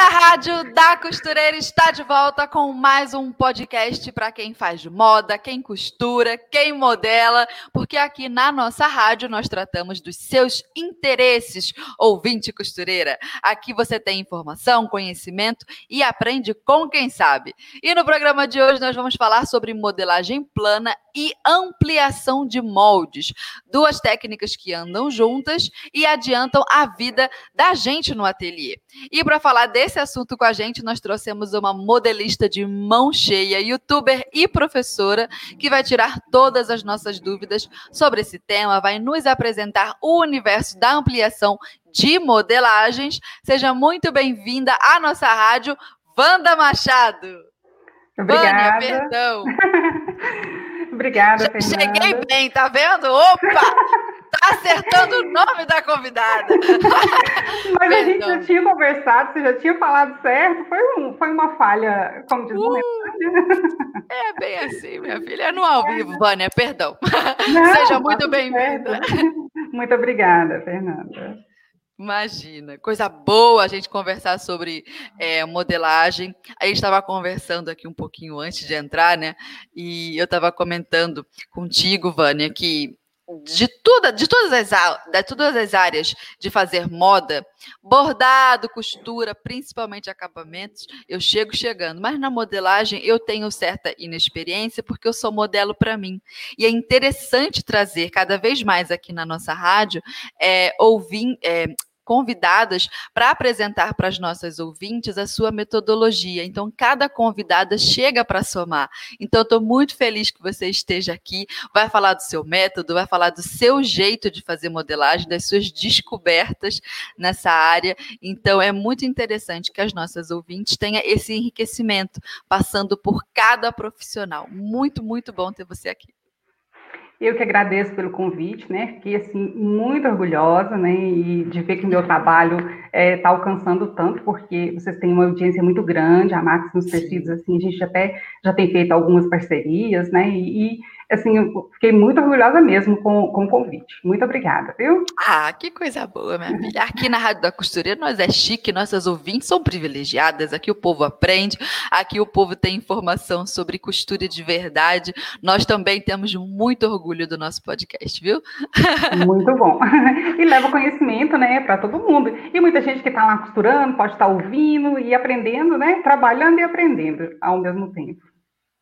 A Rádio da Costureira está de volta com mais um podcast para quem faz moda, quem costura, quem modela, porque aqui na nossa rádio nós tratamos dos seus interesses, ouvinte costureira. Aqui você tem informação, conhecimento e aprende com quem sabe. E no programa de hoje nós vamos falar sobre modelagem plana e ampliação de moldes, duas técnicas que andam juntas e adiantam a vida da gente no ateliê. E para falar desse esse assunto com a gente, nós trouxemos uma modelista de mão cheia, youtuber e professora, que vai tirar todas as nossas dúvidas sobre esse tema, vai nos apresentar o universo da ampliação de modelagens. Seja muito bem-vinda à nossa rádio, Wanda Machado. Obrigada. Vânia, perdão. Obrigada, Fernanda. Cheguei bem, tá vendo? Opa! Tá acertando o nome da convidada. Mas Perdão. a gente já tinha conversado, você já tinha falado certo, foi, um, foi uma falha, como diz uh, É bem assim, minha filha. É no ao vivo, Vânia, perdão. Não, Seja muito bem-vinda. Muito obrigada, Fernanda. Imagina, coisa boa a gente conversar sobre é, modelagem. A gente estava conversando aqui um pouquinho antes de entrar, né? E eu estava comentando contigo, Vânia, que de, tudo, de, todas as, de todas as áreas de fazer moda, bordado, costura, principalmente acabamentos, eu chego chegando. Mas na modelagem eu tenho certa inexperiência porque eu sou modelo para mim. E é interessante trazer cada vez mais aqui na nossa rádio é, ouvir, é, convidadas para apresentar para as nossas ouvintes a sua metodologia. Então, cada convidada chega para somar. Então, estou muito feliz que você esteja aqui. Vai falar do seu método, vai falar do seu jeito de fazer modelagem, das suas descobertas nessa área. Então, é muito interessante que as nossas ouvintes tenham esse enriquecimento, passando por cada profissional. Muito, muito bom ter você aqui. Eu que agradeço pelo convite, né? Fiquei assim muito orgulhosa, né? E de ver que o meu trabalho está é, tá alcançando tanto, porque vocês têm uma audiência muito grande, a Max nos tecidos, assim, a gente até já tem feito algumas parcerias, né? E, e assim, eu fiquei muito orgulhosa mesmo com, com o convite. Muito obrigada, viu? Ah, que coisa boa, minha filha. Aqui na Rádio da Costureira nós é chique, nossas ouvintes são privilegiadas. Aqui o povo aprende, aqui o povo tem informação sobre costura de verdade. Nós também temos muito orgulho do nosso podcast, viu? Muito bom. E leva conhecimento, né, para todo mundo. E muita gente que está lá costurando pode estar tá ouvindo e aprendendo, né? Trabalhando e aprendendo ao mesmo tempo.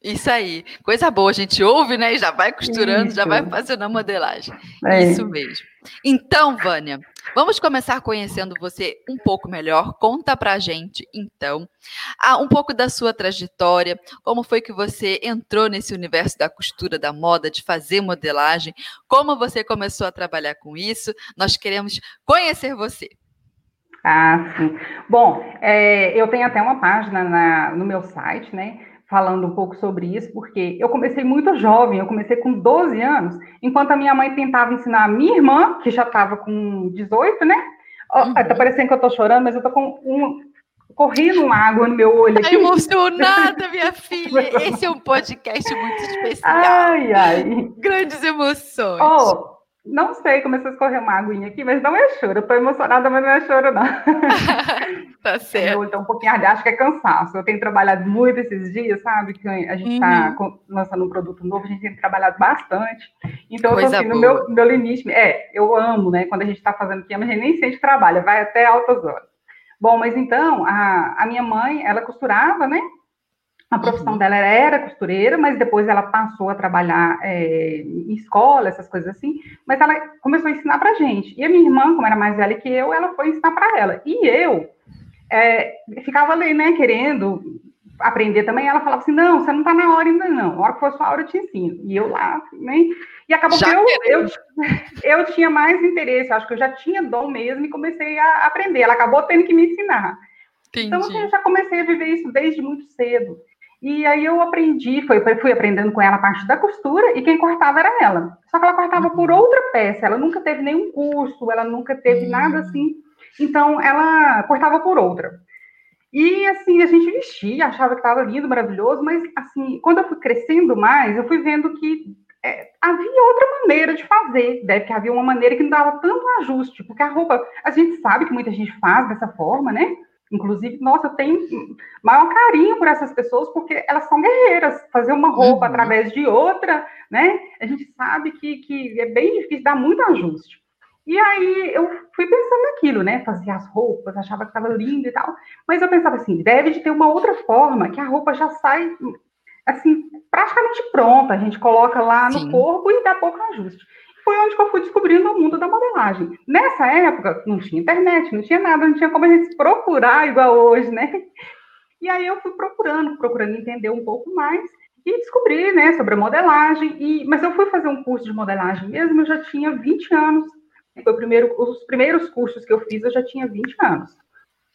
Isso aí, coisa boa, a gente ouve, né? E já vai costurando, Isso. já vai fazendo a modelagem. É. Isso mesmo. Então, Vânia, vamos começar conhecendo você um pouco melhor. Conta pra gente, então, um pouco da sua trajetória, como foi que você entrou nesse universo da costura, da moda, de fazer modelagem, como você começou a trabalhar com isso. Nós queremos conhecer você. Ah, sim. Bom, é, eu tenho até uma página na, no meu site, né? Falando um pouco sobre isso, porque eu comecei muito jovem, eu comecei com 12 anos, enquanto a minha mãe tentava ensinar a minha irmã, que já estava com 18, né? Uhum. Tá parecendo que eu tô chorando, mas eu tô com um, correndo uma água no meu olho. Tá emocionada, minha filha. Esse é um podcast muito especial. Ai, ai. Grandes emoções. Oh, não sei, começou a escorrer uma aguinha aqui, mas não é choro. Eu tô emocionada, mas não é choro, não. tá certo. Então, um pouquinho ardido, acho que é cansaço. Eu tenho trabalhado muito esses dias, sabe? Que a gente está uhum. lançando um produto novo, a gente tem trabalhado bastante. Então, Coisa eu tô assim, no meu, meu limite. É, eu amo, né? Quando a gente está fazendo aqui, a gente nem sente trabalho, vai até altas horas. Bom, mas então, a, a minha mãe, ela costurava, né? A profissão uhum. dela era costureira, mas depois ela passou a trabalhar é, em escola, essas coisas assim. Mas ela começou a ensinar para gente. E a minha irmã, como era mais velha que eu, ela foi ensinar para ela. E eu é, ficava ali, né, querendo aprender também. Ela falava assim: não, você não está na hora ainda não. A hora que for sua hora eu te ensino. E eu lá, né? E acabou já que eu, eu, eu, tinha mais interesse, acho que eu já tinha dom mesmo e comecei a aprender. Ela acabou tendo que me ensinar. Entendi. Então, assim, eu já comecei a viver isso desde muito cedo. E aí eu aprendi, foi, fui aprendendo com ela a parte da costura e quem cortava era ela. Só que ela cortava por uhum. outra peça, ela nunca teve nenhum curso, ela nunca teve uhum. nada assim. Então ela cortava por outra. E assim, a gente vestia, achava que estava lindo, maravilhoso, mas assim, quando eu fui crescendo mais, eu fui vendo que é, havia outra maneira de fazer, deve que havia uma maneira que não dava tanto ajuste, porque a roupa, a gente sabe que muita gente faz dessa forma, né? Inclusive, nossa, eu tenho maior carinho por essas pessoas, porque elas são guerreiras. Fazer uma roupa uhum. através de outra, né? A gente sabe que, que é bem difícil, dá muito ajuste. E aí eu fui pensando naquilo, né? Fazia as roupas, achava que estava lindo e tal. Mas eu pensava assim, deve de ter uma outra forma, que a roupa já sai, assim, praticamente pronta. A gente coloca lá no Sim. corpo e dá pouco ajuste foi onde eu fui descobrindo o mundo da modelagem. Nessa época, não tinha internet, não tinha nada, não tinha como a gente procurar igual hoje, né? E aí eu fui procurando, procurando entender um pouco mais e descobri, né, sobre a modelagem. E, mas eu fui fazer um curso de modelagem mesmo, eu já tinha 20 anos. Foi o primeiro, os primeiros cursos que eu fiz, eu já tinha 20 anos.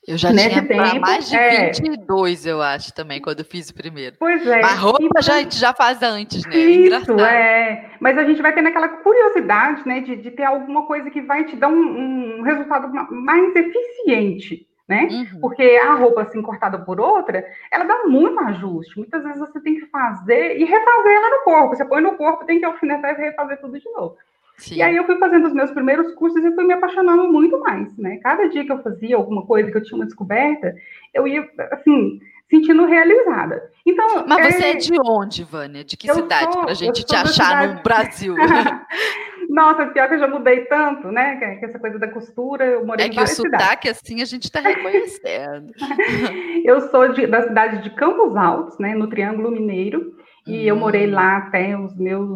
Eu já Nesse tinha tempo, mais de é... 22, eu acho, também, quando eu fiz o primeiro. Pois é. Mas roupa então, já, a gente já faz antes, né? É Isso, é. Mas a gente vai tendo aquela curiosidade, né, de, de ter alguma coisa que vai te dar um, um resultado mais eficiente, né? Uhum. Porque a roupa, assim, cortada por outra, ela dá muito ajuste. Muitas vezes você tem que fazer e refazer ela no corpo. Você põe no corpo, tem que alfinetar e refazer tudo de novo. Sim. E aí eu fui fazendo os meus primeiros cursos e fui me apaixonando muito mais, né? Cada dia que eu fazia alguma coisa, que eu tinha uma descoberta, eu ia, assim, sentindo realizada. Então, Mas é... você é de onde, Vânia? De que eu cidade, para a gente te achar cidade... no Brasil? Nossa, pior que eu já mudei tanto, né? Que essa coisa da costura, eu morei é em várias cidades. É que o sotaque, assim, a gente está reconhecendo. eu sou de, da cidade de Campos Altos, né? No Triângulo Mineiro. E hum. eu morei lá até os meus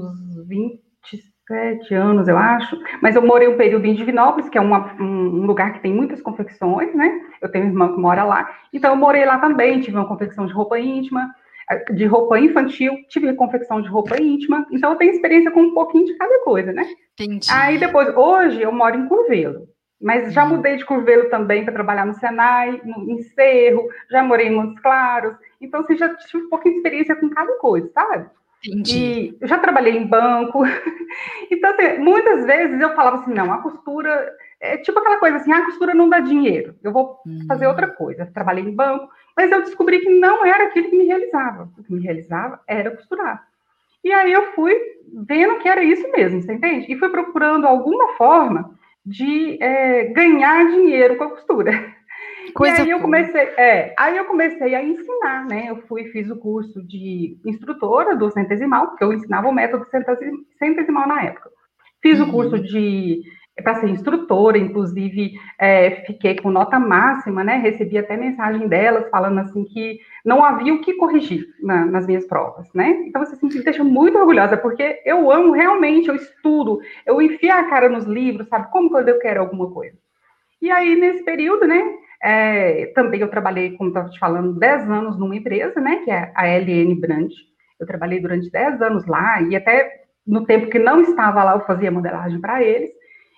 20 sete anos, eu acho, mas eu morei um período em Divinópolis, que é uma, um lugar que tem muitas confecções, né? Eu tenho uma irmã que mora lá, então eu morei lá também, tive uma confecção de roupa íntima, de roupa infantil, tive confecção de roupa íntima, então eu tenho experiência com um pouquinho de cada coisa, né? Entendi. Aí depois, hoje eu moro em Curvelo, mas já hum. mudei de Curvelo também para trabalhar no Senai, no, em Cerro, já morei em Montes Claros, então assim, já tive um pouquinho de experiência com cada coisa, sabe? Entendi. E eu já trabalhei em banco. Então, assim, muitas vezes eu falava assim, não, a costura é tipo aquela coisa assim, a costura não dá dinheiro, eu vou fazer uhum. outra coisa. trabalhei em banco, mas eu descobri que não era aquilo que me realizava. O que me realizava era costurar. E aí eu fui vendo que era isso mesmo, você entende? E fui procurando alguma forma de é, ganhar dinheiro com a costura. Coisa e aí eu comecei, é, aí eu comecei a ensinar, né? Eu fui fiz o curso de instrutora do centesimal, porque eu ensinava o método centesimal na época. Fiz uhum. o curso de para ser instrutora, inclusive é, fiquei com nota máxima, né? Recebi até mensagem delas falando assim que não havia o que corrigir na, nas minhas provas, né? Então você assim, me deixa muito orgulhosa, porque eu amo realmente, eu estudo, eu enfio a cara nos livros, sabe? Como quando eu quero alguma coisa. E aí, nesse período, né? É, também eu trabalhei, como estava te falando, 10 anos numa empresa, né, que é a LN Brand. Eu trabalhei durante 10 anos lá e até no tempo que não estava lá eu fazia modelagem para eles.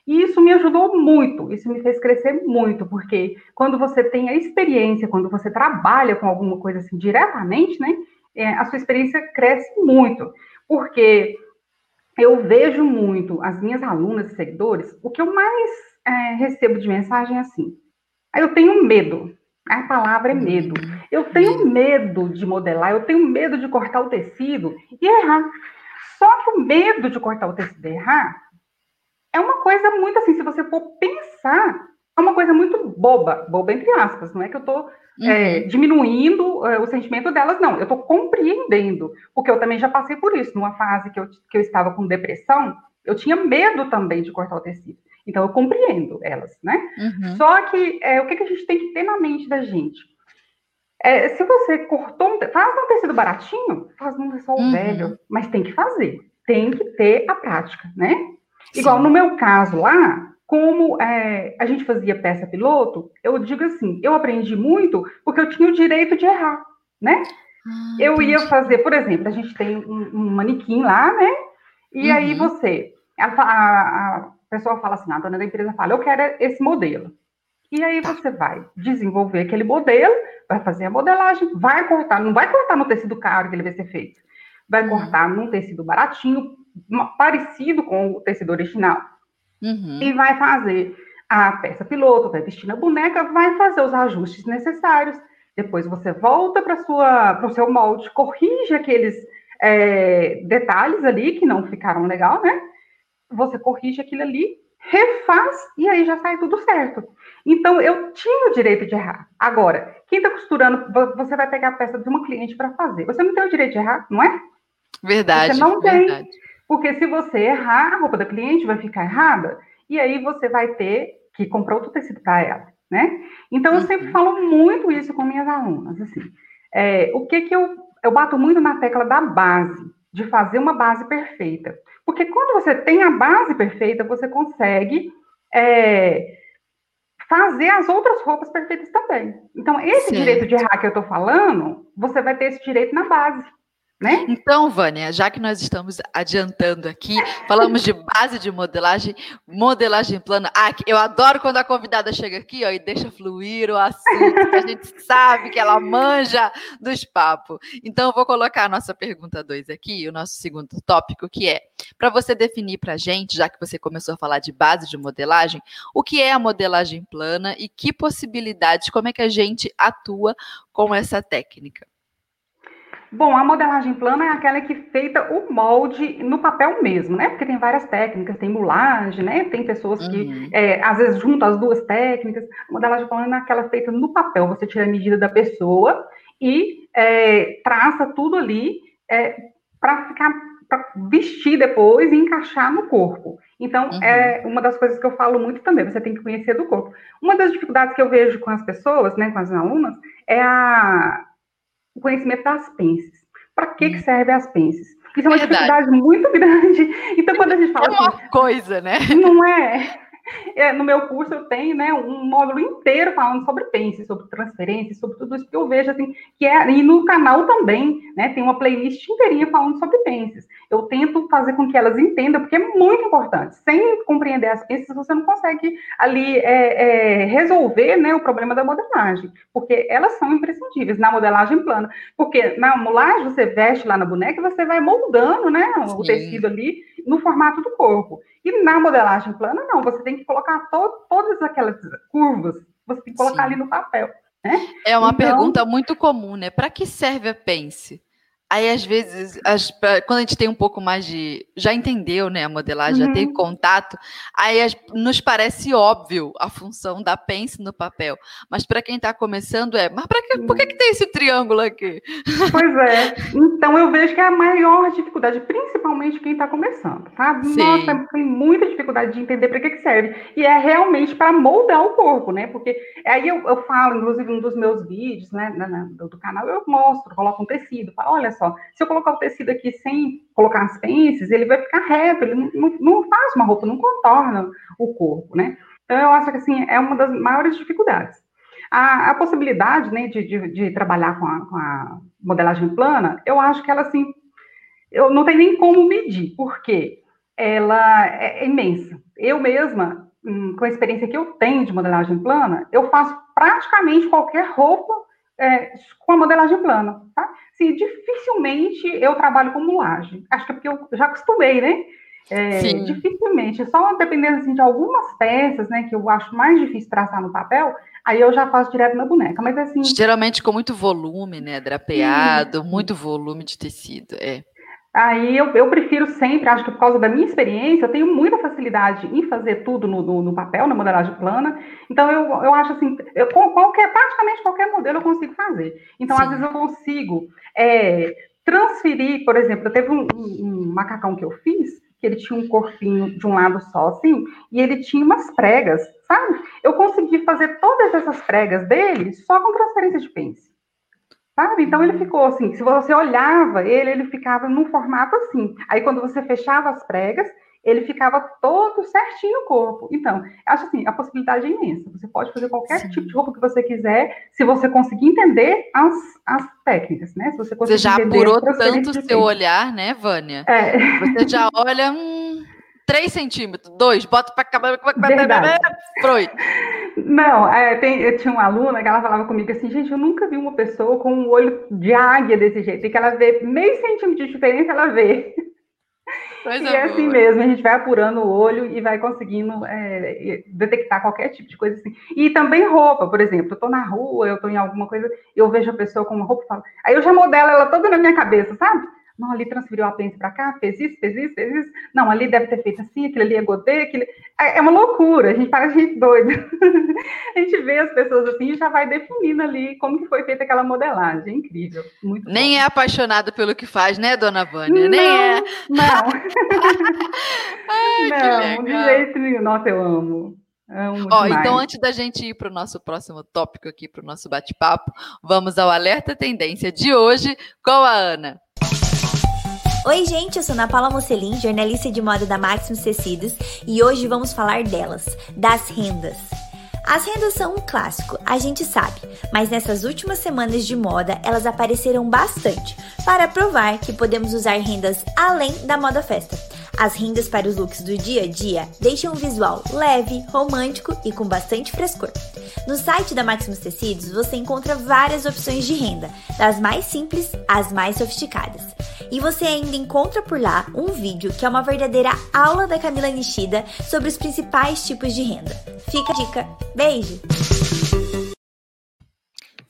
E isso me ajudou muito, isso me fez crescer muito, porque quando você tem a experiência, quando você trabalha com alguma coisa assim diretamente, né, é, a sua experiência cresce muito, porque eu vejo muito as minhas alunas e seguidores, o que eu mais é, recebo de mensagem é assim, eu tenho medo. A palavra é medo. Eu tenho medo de modelar, eu tenho medo de cortar o tecido e errar. Só que o medo de cortar o tecido e errar é uma coisa muito assim, se você for pensar, é uma coisa muito boba, boba entre aspas, não é que eu estou é, uhum. diminuindo é, o sentimento delas, não, eu estou compreendendo, porque eu também já passei por isso, numa fase que eu, que eu estava com depressão, eu tinha medo também de cortar o tecido. Então, eu compreendo elas, né? Uhum. Só que é, o que, que, a gente tem que ter na mente da gente? É, se você cortou, um, faz um tecido baratinho, faz um lençol uhum. velho, mas tem que fazer, tem que ter a prática, né? Sim. Igual no meu caso lá, como é, a gente fazia peça piloto, eu digo assim, eu aprendi muito porque eu tinha o direito de errar, né? Ah, eu entendi. ia fazer, por exemplo, a gente tem um, um manequim lá, né? E uhum. aí você, a, a, a pessoa fala assim, a dona da empresa fala, eu quero esse modelo. E aí tá. você vai desenvolver aquele modelo, vai fazer a modelagem, vai cortar, não vai cortar no tecido caro que ele vai ser feito, vai uhum. cortar num tecido baratinho, parecido com o tecido original. Uhum. E vai fazer a peça piloto, vai vestir na boneca, vai fazer os ajustes necessários. Depois você volta para o seu molde, corrige aqueles é, detalhes ali que não ficaram legal, né? Você corrige aquilo ali, refaz e aí já sai tudo certo. Então eu tinha o direito de errar. Agora, quem está costurando, você vai pegar a peça de uma cliente para fazer. Você não tem o direito de errar, não é? Verdade. Você não verdade. tem. Porque se você errar, a roupa da cliente vai ficar errada e aí você vai ter que comprar outro tecido para ela, né? Então eu uhum. sempre falo muito isso com minhas alunas, assim. É, o que que eu eu bato muito na tecla da base, de fazer uma base perfeita. Porque quando você tem a base perfeita, você consegue é, fazer as outras roupas perfeitas também. Então, esse direito de errar que eu estou falando, você vai ter esse direito na base. Né? Então, Vânia, já que nós estamos adiantando aqui, falamos de base de modelagem, modelagem plana. Ah, eu adoro quando a convidada chega aqui ó, e deixa fluir o assunto, que a gente sabe que ela manja dos papos. Então, eu vou colocar a nossa pergunta 2 aqui, o nosso segundo tópico, que é para você definir para a gente, já que você começou a falar de base de modelagem, o que é a modelagem plana e que possibilidades, como é que a gente atua com essa técnica. Bom, a modelagem plana é aquela que feita o molde no papel mesmo, né? Porque tem várias técnicas, tem mulagem, né? Tem pessoas que, uhum. é, às vezes, juntam as duas técnicas. A modelagem plana é aquela feita no papel. Você tira a medida da pessoa e é, traça tudo ali é, para ficar para vestir depois e encaixar no corpo. Então, uhum. é uma das coisas que eu falo muito também, você tem que conhecer do corpo. Uma das dificuldades que eu vejo com as pessoas, né, com as alunas, é a, o conhecimento das pences. Para que, que hum. servem as pences? Isso é uma Verdade. dificuldade muito grande. Então, quando a gente fala. É uma assim, coisa, né? Não é. É, no meu curso eu tenho né, um módulo inteiro falando sobre pense, sobre transferência, sobre tudo isso que eu vejo assim, que é, e no canal também, né, tem uma playlist inteirinha falando sobre penses. Eu tento fazer com que elas entendam, porque é muito importante. Sem compreender as penses, você não consegue ali é, é, resolver né, o problema da modelagem, porque elas são imprescindíveis na modelagem plana. Porque na mulagem você veste lá na boneca e você vai moldando né, o tecido ali no formato do corpo. E na modelagem plana, não, você tem que colocar to todas aquelas curvas, você tem que colocar Sim. ali no papel. Né? É uma então, pergunta muito comum, né? Para que serve a Pense? Aí, às vezes, as, quando a gente tem um pouco mais de. Já entendeu, né, a modelagem, uhum. já tem contato, aí as, nos parece óbvio a função da pence no papel. Mas para quem está começando é, mas para que, por que, que tem esse triângulo aqui? Pois é. Então, eu vejo que é a maior dificuldade, principalmente quem está começando, sabe? Sim. Nossa, tem muita dificuldade de entender para que, que serve. E é realmente para moldar o corpo, né? Porque aí eu, eu falo, inclusive, um dos meus vídeos, né, do, do canal, eu mostro, coloco um tecido, falo, olha só, se eu colocar o tecido aqui sem colocar as pences, ele vai ficar reto, ele não, não faz uma roupa, não contorna o corpo, né? Então, eu acho que, assim, é uma das maiores dificuldades. A, a possibilidade, né, de, de, de trabalhar com a, com a, modelagem plana, eu acho que ela, assim, eu não tenho nem como medir, porque ela é, é imensa. Eu mesma, hum, com a experiência que eu tenho de modelagem plana, eu faço praticamente qualquer roupa é, com a modelagem plana, tá? Sim, dificilmente eu trabalho com mulagem. Acho que é porque eu já acostumei, né? É, dificilmente, só dependendo assim, de algumas peças, né, que eu acho mais difícil traçar no papel, aí eu já faço direto na boneca. Mas assim. Geralmente com muito volume, né? Drapeado, sim. muito volume de tecido. É. Aí eu, eu prefiro sempre, acho que por causa da minha experiência, eu tenho muita facilidade em fazer tudo no, no, no papel, na modelagem plana. Então eu, eu acho assim, eu, qualquer, praticamente qualquer modelo eu consigo fazer. Então, Sim. às vezes, eu consigo é, transferir, por exemplo, eu teve um, um, um, macacão que eu fiz, que ele tinha um corpinho de um lado só, assim, e ele tinha umas pregas, sabe? Eu consegui fazer todas essas pregas dele só com transferência de pence. Sabe? Então ele ficou assim, se você olhava ele, ele ficava num formato assim. Aí quando você fechava as pregas, ele ficava todo certinho o corpo. Então, acho assim, a possibilidade é imensa. Você pode fazer qualquer Sim. tipo de roupa que você quiser, se você conseguir entender as, as técnicas, né? Se você, você já apurou tanto o seu olhar, né, Vânia? É. Você já olha, hum, 3 centímetros, 2, bota para acabar. Freud. Não, é, tem, eu tinha uma aluna que ela falava comigo assim, gente, eu nunca vi uma pessoa com um olho de águia desse jeito, e que ela vê meio centímetro de diferença, ela vê. Coisa e é assim mesmo, a gente vai apurando o olho e vai conseguindo é, detectar qualquer tipo de coisa assim. E também roupa, por exemplo, eu tô na rua, eu tô em alguma coisa, eu vejo a pessoa com uma roupa e falo, aí eu já modelo ela toda na minha cabeça, sabe? Não, ali transferiu a apêndice para cá, fez isso, fez isso, fez isso. Não, ali deve ter feito assim, aquilo ali é godê, aquilo... É, é uma loucura, a gente parece gente doida. a gente vê as pessoas assim e já vai definindo ali como que foi feita aquela modelagem. É incrível. Muito Nem bom. é apaixonada pelo que faz, né, dona Vânia? Nem é. Não. Ai, não, de jeito nenhum. Nossa, eu amo. Ó, então, antes da gente ir para o nosso próximo tópico aqui, para o nosso bate-papo, vamos ao Alerta Tendência de hoje com a Ana. Oi, gente, eu sou Ana Paula Mocelin, jornalista de moda da Maximus Tecidos, e hoje vamos falar delas, das rendas. As rendas são um clássico, a gente sabe, mas nessas últimas semanas de moda elas apareceram bastante para provar que podemos usar rendas além da moda festa. As rendas para os looks do dia a dia deixam um visual leve, romântico e com bastante frescor. No site da Maximus Tecidos você encontra várias opções de renda, das mais simples às mais sofisticadas. E você ainda encontra por lá um vídeo que é uma verdadeira aula da Camila Nishida sobre os principais tipos de renda. Fica a dica. Beijo!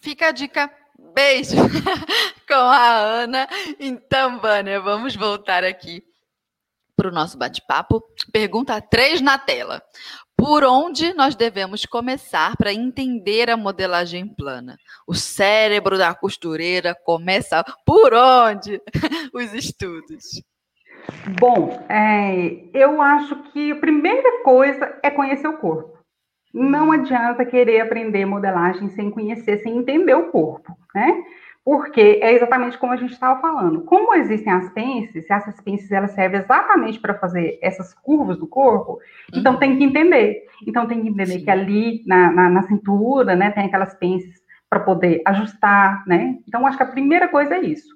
Fica a dica. Beijo com a Ana. Então, Vânia, vamos voltar aqui para o nosso bate-papo. Pergunta 3 na tela. Por onde nós devemos começar para entender a modelagem plana? O cérebro da costureira começa por onde? Os estudos. Bom, é, eu acho que a primeira coisa é conhecer o corpo. Não adianta querer aprender modelagem sem conhecer, sem entender o corpo, né? Porque é exatamente como a gente estava falando. Como existem as pences, essas pences elas servem exatamente para fazer essas curvas do corpo, então uhum. tem que entender. Então tem que entender Sim. que ali na, na, na, cintura, né, tem aquelas pences para poder ajustar, né? Então acho que a primeira coisa é isso.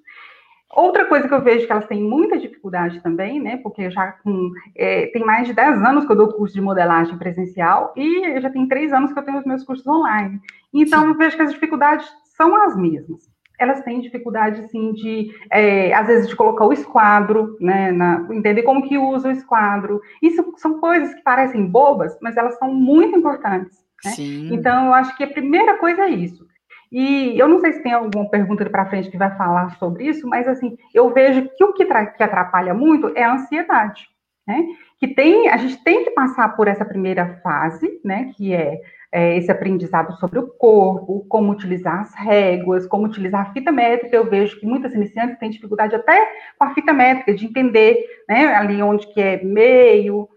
Outra coisa que eu vejo que elas têm muita dificuldade também, né? Porque já com, é, tem mais de 10 anos que eu dou curso de modelagem presencial e já tem 3 anos que eu tenho os meus cursos online. Então, Sim. eu vejo que as dificuldades são as mesmas elas têm dificuldade, assim, de, é, às vezes, de colocar o esquadro, né, na, entender como que usa o esquadro. Isso são coisas que parecem bobas, mas elas são muito importantes. Né? Então, eu acho que a primeira coisa é isso. E eu não sei se tem alguma pergunta para frente que vai falar sobre isso, mas, assim, eu vejo que o que, que atrapalha muito é a ansiedade, né? Que tem, a gente tem que passar por essa primeira fase, né, que é é, esse aprendizado sobre o corpo, como utilizar as réguas, como utilizar a fita métrica. Eu vejo que muitas iniciantes têm dificuldade até com a fita métrica, de entender né, ali onde que é meio.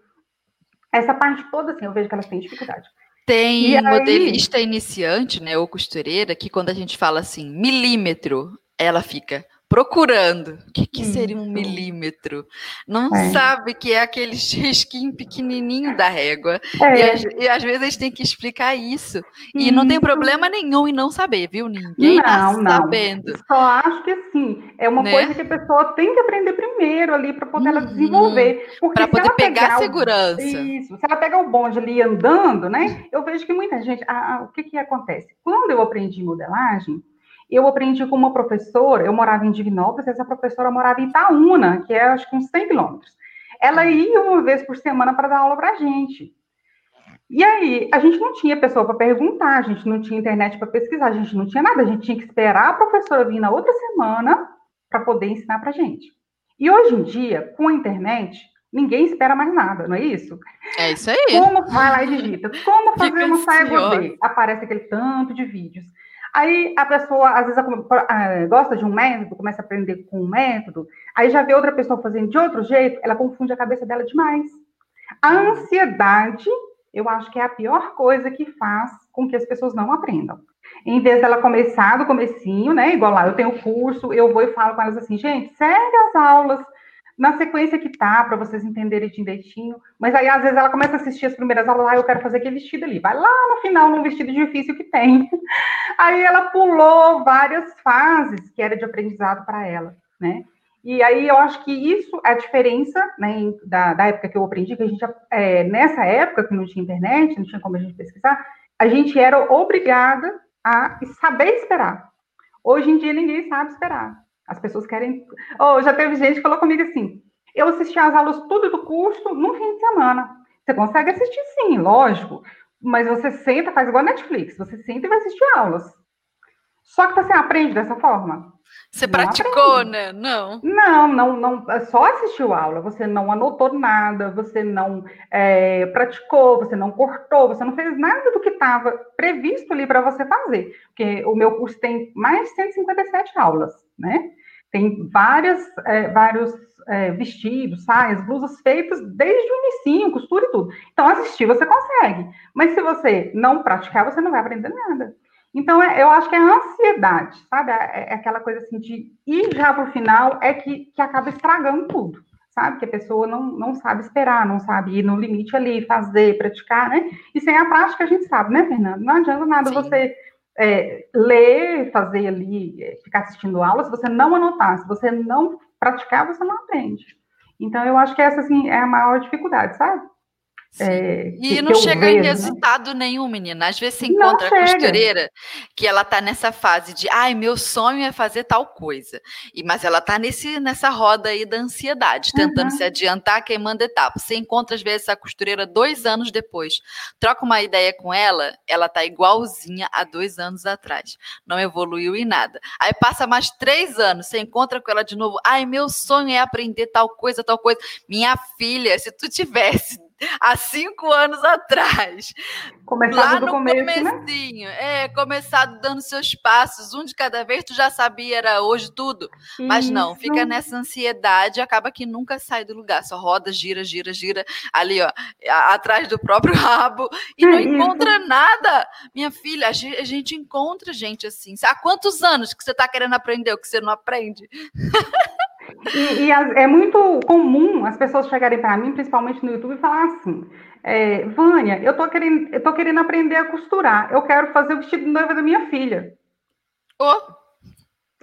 Essa parte toda, assim, eu vejo que elas têm dificuldade. Tem e modelista aí... iniciante, né, ou costureira, que quando a gente fala assim, milímetro, ela fica procurando. O que, que seria um milímetro? Não é. sabe que é aquele risquinho pequenininho da régua. É. E, às, e, às, vezes a gente tem que explicar isso. E não tem problema nenhum em não saber, viu? Ninguém não, não. sabendo. Só acho que sim. É uma né? coisa que a pessoa tem que aprender primeiro ali para poder uhum. ela desenvolver. Para poder pegar a segurança. Isso. Se ela pegar o bonde ali andando, né? Eu vejo que muita gente. Ah, o que, que acontece? Quando eu aprendi modelagem, eu aprendi com uma professora, eu morava em Divinópolis, essa professora morava em Itaúna, que é acho que uns 100 quilômetros. Ela uhum. ia uma vez por semana para dar aula para a gente. E aí, a gente não tinha pessoa para perguntar, a gente não tinha internet para pesquisar, a gente não tinha nada, a gente tinha que esperar a professora vir na outra semana para poder ensinar para a gente. E hoje em dia, com a internet, ninguém espera mais nada, não é isso? É isso aí. Como vai lá e digita? Como fazer uma saia godê? Aparece aquele tanto de vídeos. Aí a pessoa, às vezes, gosta de um método, começa a aprender com um método, aí já vê outra pessoa fazendo de outro jeito, ela confunde a cabeça dela demais. A ansiedade, eu acho que é a pior coisa que faz com que as pessoas não aprendam. Em vez dela começar do comecinho, né? Igual lá, eu tenho curso, eu vou e falo com elas assim, gente, segue as aulas, na sequência que tá, para vocês entenderem direitinho. Mas aí, às vezes, ela começa a assistir as primeiras aulas, ah, eu quero fazer aquele vestido ali. Vai lá no final, num vestido difícil que tem. Aí ela pulou várias fases que era de aprendizado para ela, né? E aí eu acho que isso é a diferença né, da, da época que eu aprendi, que a gente, é, nessa época que não tinha internet, não tinha como a gente pesquisar, a gente era obrigada a saber esperar. Hoje em dia ninguém sabe esperar. As pessoas querem. Oh, já teve gente que falou comigo assim: eu assisti as aulas tudo do curso num fim de semana. Você consegue assistir sim, lógico. Mas você senta, faz igual a Netflix, você senta e vai assistir aulas. Só que você aprende dessa forma. Você não praticou, aprende. né? Não. Não, não, não. É só assistiu aula. Você não anotou nada, você não é, praticou, você não cortou, você não fez nada do que estava previsto ali para você fazer. Porque o meu curso tem mais de 157 aulas, né? Tem várias, é, vários é, vestidos, saias, blusas feitas desde o início, costura e tudo. Então, assistir você consegue. Mas se você não praticar, você não vai aprender nada. Então, é, eu acho que é a ansiedade, sabe? É, é aquela coisa assim de ir já para o final é que, que acaba estragando tudo, sabe? Que a pessoa não, não sabe esperar, não sabe ir no limite ali, fazer, praticar, né? E sem a prática a gente sabe, né, Fernanda? Não adianta nada Sim. você é, ler, fazer ali, é, ficar assistindo aula, se você não anotar, se você não praticar, você não aprende. Então, eu acho que essa, assim, é a maior dificuldade, sabe? É, e não chega vejo, em né? resultado né? nenhum, menina. Às vezes você encontra a costureira que ela tá nessa fase de ai, meu sonho é fazer tal coisa. E, mas ela tá nesse, nessa roda aí da ansiedade, tentando uhum. se adiantar, queimando etapas. Você encontra, às vezes, essa costureira dois anos depois. Troca uma ideia com ela, ela tá igualzinha a dois anos atrás. Não evoluiu em nada. Aí passa mais três anos, você encontra com ela de novo. Ai, meu sonho é aprender tal coisa, tal coisa. Minha filha, se tu tivesse há cinco anos atrás. Começado lá no começo, né? comecinho, né? é, começado dando seus passos, um de cada vez, tu já sabia, era hoje tudo. Isso. Mas não, fica nessa ansiedade, acaba que nunca sai do lugar, só roda, gira, gira, gira, ali, ó, atrás do próprio rabo, e é não isso. encontra nada. Minha filha, a gente encontra gente assim. Há quantos anos que você está querendo aprender o que você não aprende? E, e, é muito comum as pessoas chegarem para mim, principalmente no YouTube, e falar assim: é, Vânia, eu tô, querendo, eu tô querendo aprender a costurar, eu quero fazer o vestido de noiva da minha filha. Oh.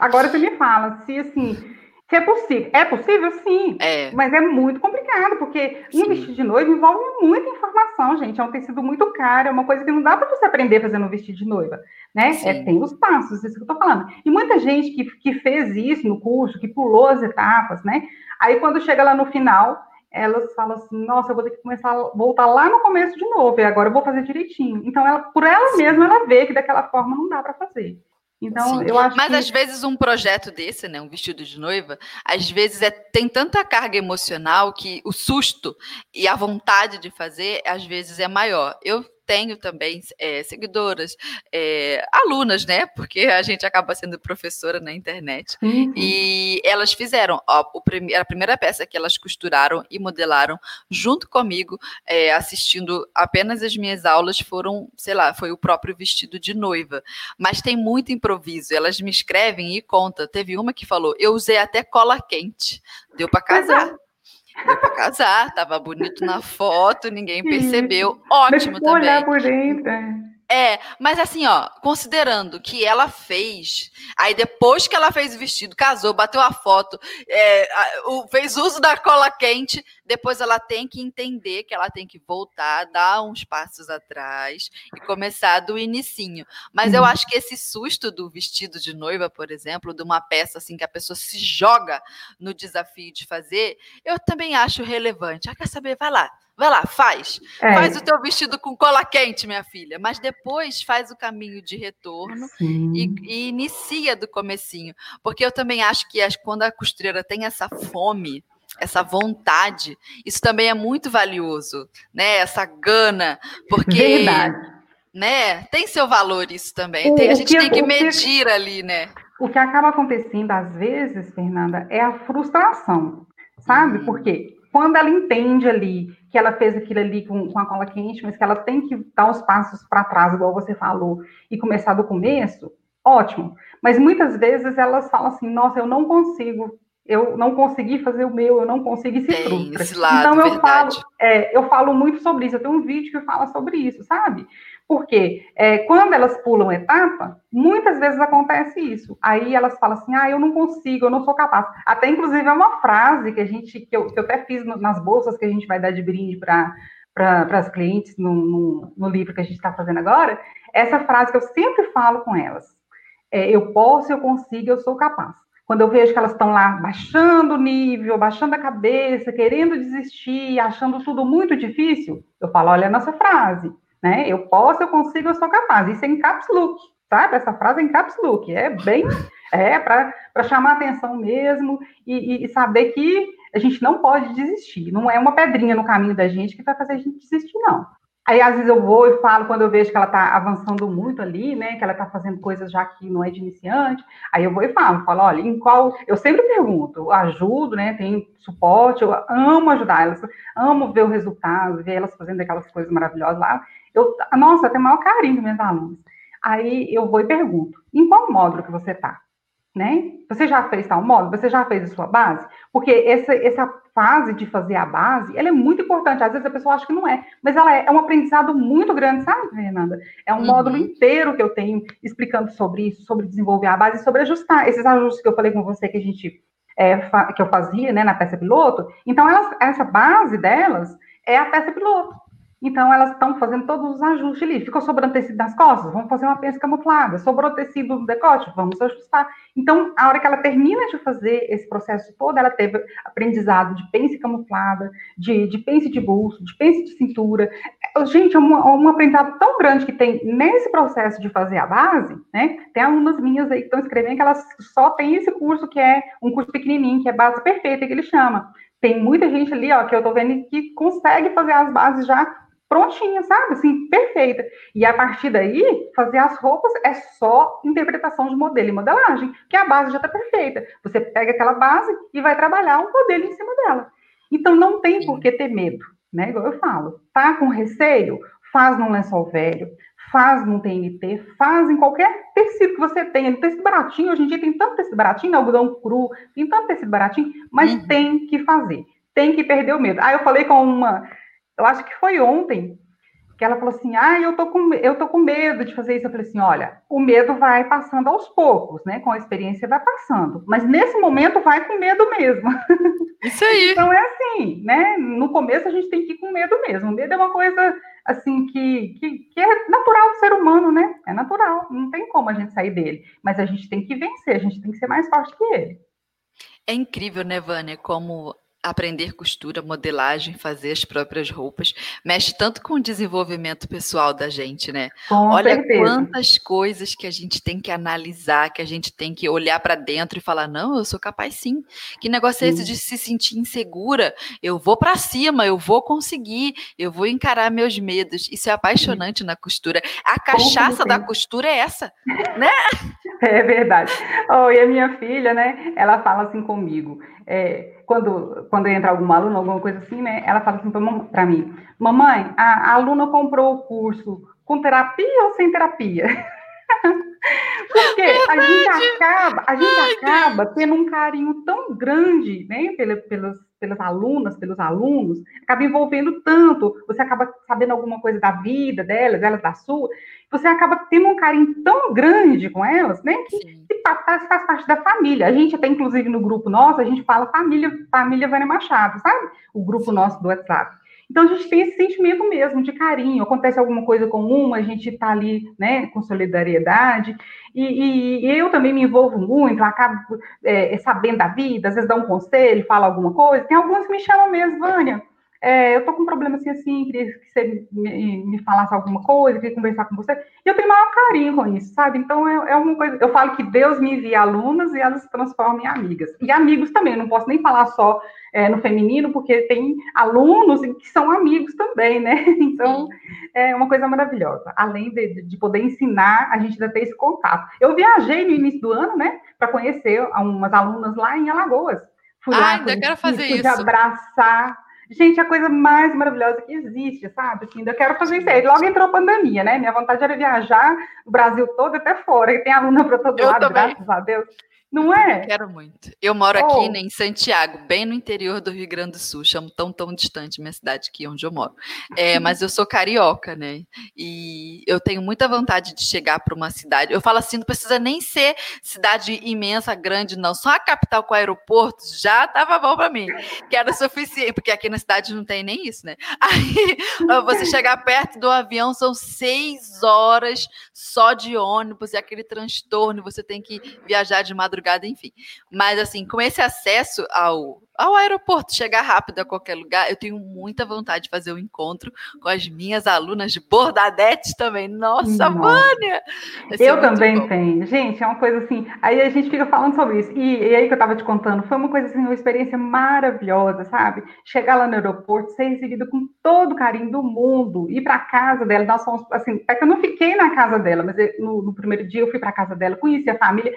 Agora você me fala, se assim, é possível. É possível, sim. É. Mas é muito complicado, porque sim. um vestido de noiva envolve muita informação, gente. É um tecido muito caro, é uma coisa que não dá para você aprender fazendo um vestido de noiva, né? É, tem os passos, isso que eu tô falando. E muita gente que, que fez isso no curso, que pulou as etapas, né? Aí quando chega lá no final, elas falam assim, nossa, eu vou ter que começar a voltar lá no começo de novo, e agora eu vou fazer direitinho. Então, ela, por ela mesma, ela vê que daquela forma não dá para fazer. Então, Sim. eu acho Mas que... às vezes um projeto desse, né, um vestido de noiva, às vezes é, tem tanta carga emocional que o susto e a vontade de fazer, às vezes é maior. Eu tenho também é, seguidoras, é, alunas, né? Porque a gente acaba sendo professora na internet. Uhum. E elas fizeram ó, o a primeira peça que elas costuraram e modelaram junto comigo, é, assistindo apenas as minhas aulas, foram, sei lá, foi o próprio vestido de noiva. Mas tem muito improviso. Elas me escrevem e contam. Teve uma que falou: eu usei até cola quente. Deu para casar. Deu pra casar, tava bonito na foto, ninguém percebeu. Ótimo também. olhar por dentro. É. Mas assim, ó, considerando que ela fez, aí depois que ela fez o vestido, casou, bateu a foto, é, fez uso da cola quente, depois ela tem que entender que ela tem que voltar, dar uns passos atrás e começar do inicinho. Mas uhum. eu acho que esse susto do vestido de noiva, por exemplo, de uma peça assim que a pessoa se joga no desafio de fazer, eu também acho relevante. Ah, quer saber? Vai lá Vai lá, faz. É. Faz o teu vestido com cola quente, minha filha. Mas depois faz o caminho de retorno e, e, inicia do comecinho. Porque eu também acho que as, quando a costureira tem essa fome, essa vontade, isso também é muito valioso, né? Essa gana, porque Verdade. né? Tem seu valor isso também. Tem, a gente que, tem que medir que, ali, né? O que acaba acontecendo às vezes, Fernanda, é a frustração, sabe? Hum. Porque quando ela entende ali que ela fez aquilo ali com, com a cola quente, mas que ela tem que dar os passos para trás, igual você falou, e começar do começo, ótimo. Mas muitas vezes elas falam assim, nossa, eu não consigo, eu não consegui fazer o meu, eu não consigo e se frustra. Lado, então eu verdade. falo, é, eu falo muito sobre isso, eu tenho um vídeo que fala sobre isso, sabe? Porque é, quando elas pulam etapa, muitas vezes acontece isso. Aí elas falam assim: ah, eu não consigo, eu não sou capaz. Até, inclusive, é uma frase que a gente, que eu, que eu até fiz nas bolsas que a gente vai dar de brinde para para as clientes no, no, no, livro que a gente está fazendo agora, essa frase que eu sempre falo com elas. É, eu posso, eu consigo, eu sou capaz. Quando eu vejo que elas estão lá baixando o nível, baixando a cabeça, querendo desistir, achando tudo muito difícil, eu falo, olha a nossa frase, né? Eu posso, eu consigo, eu sou capaz. Isso é em caps look, sabe? Essa frase é em caps look. É bem, é para chamar atenção mesmo e, e, saber que a gente não pode desistir. Não é uma pedrinha no caminho da gente que vai fazer a gente desistir, não. Aí, às vezes, eu vou e falo, quando eu vejo que ela está avançando muito ali, né, que ela está fazendo coisas já que não é de iniciante, aí eu vou e falo, falo, olha, em qual... Eu sempre pergunto, ajudo, né, tem suporte, eu amo ajudar elas, amo ver o resultado, ver elas fazendo aquelas coisas maravilhosas lá. Eu, nossa, eu tenho o maior carinho dos meus alunos. Aí eu vou e pergunto, em qual módulo que você está? né? Você já fez tal módulo? Você já fez a sua base? Porque essa, essa fase de fazer a base, ela é muito importante. Às vezes a pessoa acha que não é, mas ela é, é um aprendizado muito grande, sabe, Fernanda? É um uhum. módulo inteiro que eu tenho explicando sobre isso, sobre desenvolver a base, sobre ajustar esses ajustes que eu falei com você que a gente é, que eu fazia, né, na peça piloto. Então, elas, essa base delas é a peça piloto. Então, elas estão fazendo todos os ajustes ali. Ficou sobrando tecido nas costas? Vamos fazer uma peça camuflada. Sobrou tecido no decote? Vamos ajustar. Então, a hora que ela termina de fazer esse processo todo, ela teve aprendizado de pence camuflada, de, de pence de bolso, de pence de cintura. Gente, é um, é um aprendizado tão grande que tem nesse processo de fazer a base, né? Tem alunas minhas aí que estão escrevendo que elas só têm esse curso que é um curso pequenininho, que é base perfeita, que ele chama. Tem muita gente ali, ó, que eu tô vendo que consegue fazer as bases já prontinha, sabe? Assim, perfeita. E a partir daí, fazer as roupas é só interpretação de modelo e modelagem, que a base já está perfeita. Você pega aquela base e vai trabalhar um modelo em cima dela. Então, não tem por que ter medo, né? Igual eu falo. Tá com receio? Faz num lençol velho, faz num TNT, faz em qualquer tecido que você tenha. Tecido baratinho, hoje em dia tem tanto tecido baratinho, algodão cru, tem tanto tecido baratinho, mas uhum. tem que fazer. Tem que perder o medo. Ah, eu falei com uma eu acho que foi ontem, que ela falou assim: ah, eu tô, com, eu tô com medo de fazer isso. Eu falei assim: olha, o medo vai passando aos poucos, né? Com a experiência vai passando. Mas nesse momento vai com medo mesmo. Isso aí. então é assim, né? No começo a gente tem que ir com medo mesmo. O medo é uma coisa assim que, que, que é natural do ser humano, né? É natural, não tem como a gente sair dele. Mas a gente tem que vencer, a gente tem que ser mais forte que ele. É incrível, né, Vânia, como aprender costura, modelagem, fazer as próprias roupas, mexe tanto com o desenvolvimento pessoal da gente, né? Com Olha certeza. quantas coisas que a gente tem que analisar, que a gente tem que olhar para dentro e falar: não, eu sou capaz sim. Que negócio é esse de se sentir insegura? Eu vou para cima, eu vou conseguir, eu vou encarar meus medos. Isso é apaixonante sim. na costura. A cachaça da costura é essa, né? É verdade. Oh, e a minha filha, né? Ela fala assim comigo. É, quando, quando entra alguma aluna, alguma coisa assim, né? Ela fala assim para mim: Mamãe, a, a aluna comprou o curso com terapia ou sem terapia? Porque a gente acaba, a gente acaba tendo um carinho tão grande, né, pelas, pelas alunas, pelos alunos, acaba envolvendo tanto, você acaba sabendo alguma coisa da vida delas, elas da sua, você acaba tendo um carinho tão grande com elas, né, que, que faz, faz, parte da família. A gente até, inclusive, no grupo nosso, a gente fala família, família Vânia Machado, sabe? O grupo nosso do WhatsApp. Então, a gente tem esse sentimento mesmo de carinho. Acontece alguma coisa com uma, a gente está ali, né, com solidariedade. E, e, e, eu também me envolvo muito, acabo é, sabendo da vida, às vezes dá um conselho, fala alguma coisa. Tem algumas que me chamam mesmo, Vânia, é, eu tô com um problema assim, assim, queria que você me, me, falasse alguma coisa, queria conversar com você. E eu tenho maior carinho com isso, sabe? Então, é, é uma coisa, eu falo que Deus me envia alunas e elas se transformam em amigas. E amigos também, não posso nem falar só é, no feminino, porque tem alunos que são amigos também, né? Então, é uma coisa maravilhosa. Além de, de poder ensinar, a gente ainda ter esse contato. Eu viajei no início do ano, né, para conhecer umas alunas lá em Alagoas. Fui ah, lá, ainda quero fazer fui isso. abraçar. Gente, a coisa mais maravilhosa que existe, sabe? Assim, eu quero fazer isso aí. Logo entrou a pandemia, né? Minha vontade era viajar o Brasil todo até fora, e tem aluna para todo eu lado, também. graças a Deus. Não é? Eu quero muito. Eu moro oh. aqui né, em Santiago, bem no interior do Rio Grande do Sul. Chamo tão, tão distante minha cidade aqui onde eu moro. É, mas eu sou carioca, né? E eu tenho muita vontade de chegar para uma cidade. Eu falo assim, não precisa nem ser cidade imensa, grande, não. Só a capital com aeroporto já estava bom para mim. Que era suficiente, porque aqui na cidade não tem nem isso, né? Aí, você chegar perto do avião, são seis horas só de ônibus e aquele transtorno. Você tem que viajar de madrugada madrugada, enfim. Mas, assim, com esse acesso ao, ao aeroporto, chegar rápido a qualquer lugar, eu tenho muita vontade de fazer um encontro com as minhas alunas de Bordadete também. Nossa, Nossa. Vânia! Eu também bom. tenho. Gente, é uma coisa assim. Aí a gente fica falando sobre isso. E, e, aí que eu tava te contando, foi uma coisa assim, uma experiência maravilhosa, sabe? Chegar lá no aeroporto, ser recebida com todo o carinho do mundo, ir para casa dela. Nós fomos, assim, é que eu não fiquei na casa dela, mas eu, no, no primeiro dia eu fui para casa dela, conheci a família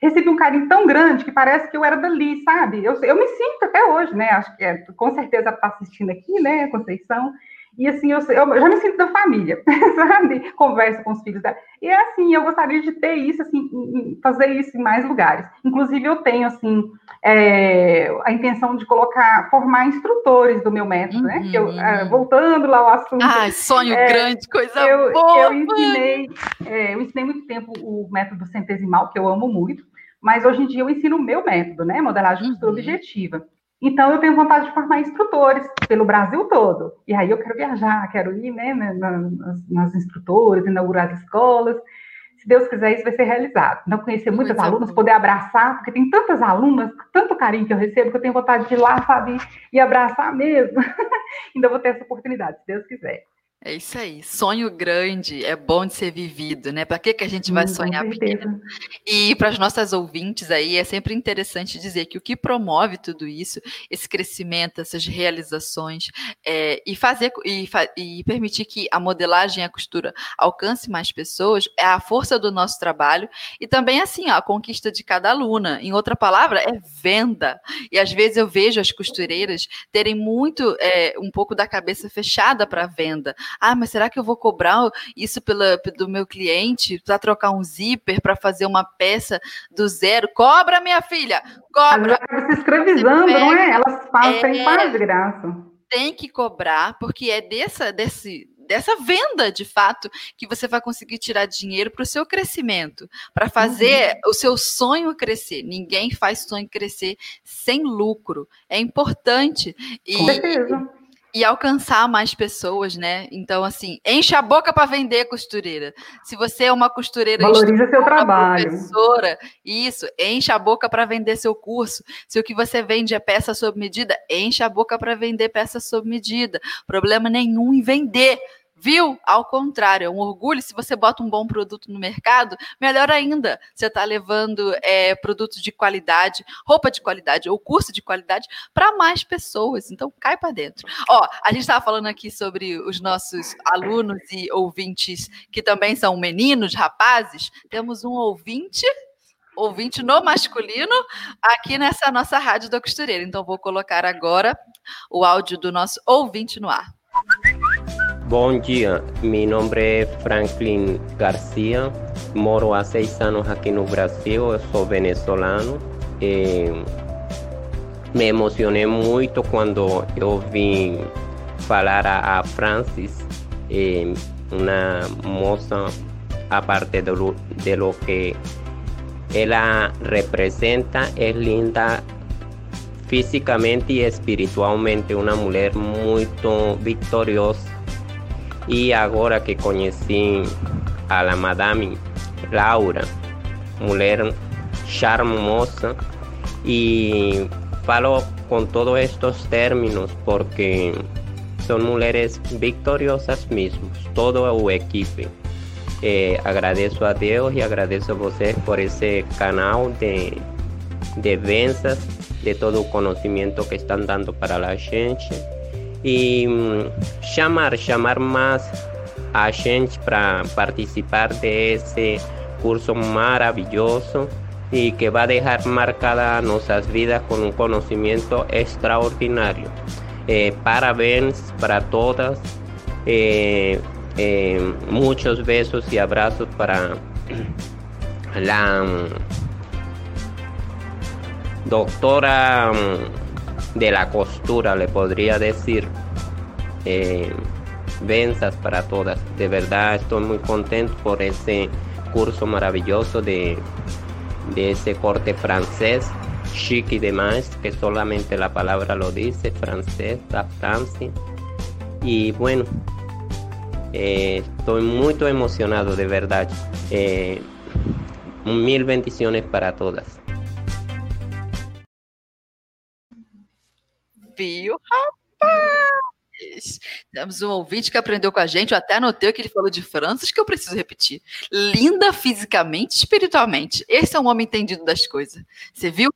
recebi um carinho tão grande que parece que eu era dali, sabe? Eu, eu me sinto até hoje, né? Acho que é, com certeza está assistindo aqui, né, Conceição? E assim, eu, eu, já me sinto da família, sabe? Converso com os filhos dela. E é assim, eu gostaria de ter isso, assim, fazer isso em mais lugares. Inclusive, eu tenho, assim, é, a intenção de colocar, formar instrutores do meu método, uhum. né? Que eu, é, uhum. voltando lá ao assunto. Ah, sonho é, grande, coisa eu, boa! Eu ensinei, é, eu ensinei muito tempo o método centesimal, que eu amo muito, mas hoje em dia eu ensino o meu método, né? Modelagem uhum. costura objetiva. Então, eu tenho vontade de formar instrutores pelo Brasil todo. E aí eu quero viajar, quero ir né, nas, nas instrutoras, inaugurar as escolas. Se Deus quiser, isso vai ser realizado. Não conhecer muitas Muito alunas, bom. poder abraçar, porque tem tantas alunas, tanto carinho que eu recebo, que eu tenho vontade de ir lá, sabe, e abraçar mesmo. Ainda vou ter essa oportunidade, se Deus quiser. É isso aí. Sonho grande é bom de ser vivido, né? Para que, que a gente vai hum, sonhar pequeno? E para as nossas ouvintes aí, é sempre interessante dizer que o que promove tudo isso, esse crescimento, essas realizações, é, e fazer e, e, permitir que a modelagem e a costura alcance mais pessoas, é a força do nosso trabalho e também assim, ó, a conquista de cada aluna. Em outra palavra, é venda. E às vezes eu vejo as costureiras terem muito, é, um pouco da cabeça fechada para venda ah, mas será que eu vou cobrar isso pela, do meu cliente para trocar um zíper, para fazer uma peça do zero? Cobra, minha filha! Cobra! Acaba se escravizando, não é? Elas fazem é, para de graça. Tem que cobrar, porque é dessa, desse, dessa venda, de fato, que você vai conseguir tirar dinheiro para o seu crescimento, para fazer uhum. o seu sonho crescer. Ninguém faz sonho crescer sem lucro. É importante. E, Com certeza e alcançar mais pessoas, né? Então, assim, enche a boca para vender costureira. Se você é uma costureira, valoriza seu trabalho. Professora, isso, enche a boca para vender seu curso. Se o que você vende é peça sob medida, enche a boca para vender peça sob medida. Problema nenhum em vender. Viu? Ao contrário, é um orgulho. Se você bota um bom produto no mercado, melhor ainda. Você está levando é, produtos de qualidade, roupa de qualidade ou curso de qualidade para mais pessoas. Então, cai para dentro. Ó, a gente estava falando aqui sobre os nossos alunos e ouvintes que também são meninos, rapazes. Temos um ouvinte ouvinte no masculino aqui nessa nossa rádio da costureira. Então, vou colocar agora o áudio do nosso ouvinte no ar. Bom dia, mi nombre es Franklin García, moro há seis anos aqui no Brasil, eu sou venezolano. E me emocionei muito quando eu vim falar a, a Francis, eh, uma moça, a parte de lo, de lo que ela representa, é linda fisicamente e espiritualmente, uma mulher muito vitoriosa y ahora que conocí a madame Laura, mujer charmosa y falo con todos estos términos porque son mujeres victoriosas mismos, todo el equipo. Eh, agradezco a Dios y agradezco a vocês por ese canal de, de ventas, de todo el conocimiento que están dando para la gente e chamar, chamar mais a gente para participar desse curso maravilhoso e que vai deixar marcada nossas vidas com um conhecimento extraordinário. Eh, parabéns para todas. Eh, eh, muitos beijos e abraços para a doctora mm, de la costura, le podría decir. Eh, benzas para todas. De verdad estoy muy contento por ese curso maravilloso de, de ese corte francés, chic y demás, que solamente la palabra lo dice, francés, la Francia. Y bueno, eh, estoy muy emocionado de verdad. Eh, mil bendiciones para todas. Temos um ouvinte que aprendeu com a gente, eu até anotei o que ele falou de Francis, que eu preciso repetir. Linda fisicamente espiritualmente. Esse é um homem entendido das coisas. Você viu?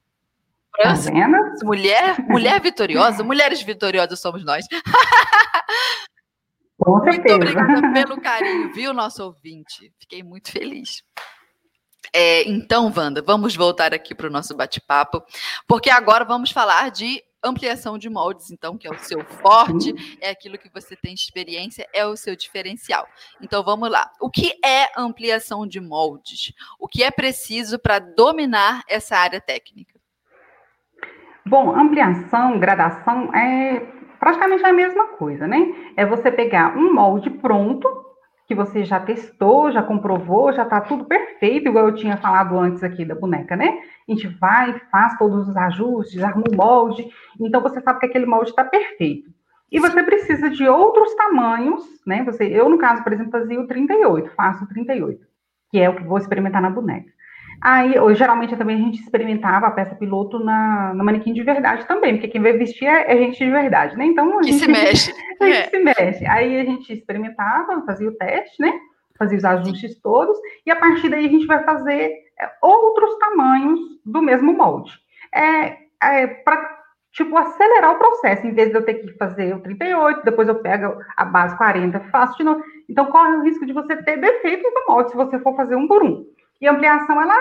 Francis, tá mulher, mulher vitoriosa, mulheres vitoriosas somos nós. Com muito obrigada pelo carinho, viu, nosso ouvinte? Fiquei muito feliz. É, então, Wanda, vamos voltar aqui para o nosso bate-papo, porque agora vamos falar de ampliação de moldes, então, que é o seu forte, é aquilo que você tem experiência, é o seu diferencial. Então, vamos lá. O que é ampliação de moldes? O que é preciso para dominar essa área técnica? Bom, ampliação, gradação é praticamente a mesma coisa, né? É você pegar um molde pronto que você já testou, já comprovou, já está tudo perfeito, igual eu tinha falado antes aqui da boneca, né? A gente vai, faz todos os ajustes, arruma o molde, então você sabe que aquele molde está perfeito. E você precisa de outros tamanhos, né? Você, eu, no caso, por exemplo, fazia o 38, faço o 38, que é o que vou experimentar na boneca. Aí, geralmente também a gente experimentava a peça piloto na, no manequim de verdade também, porque quem vai vestir é, é gente de verdade, né? Então a que gente se mexe. a gente é. se mexe. Aí a gente experimentava, fazia o teste, né? Fazia os ajustes todos, e a partir daí a gente vai fazer é, outros tamanhos do mesmo molde. É, é para tipo, acelerar o processo, em vez de eu ter que fazer o 38, depois eu pego a base 40, faço de novo. Então, corre o risco de você ter defeitos no molde se você for fazer um por um. E a ampliação, ela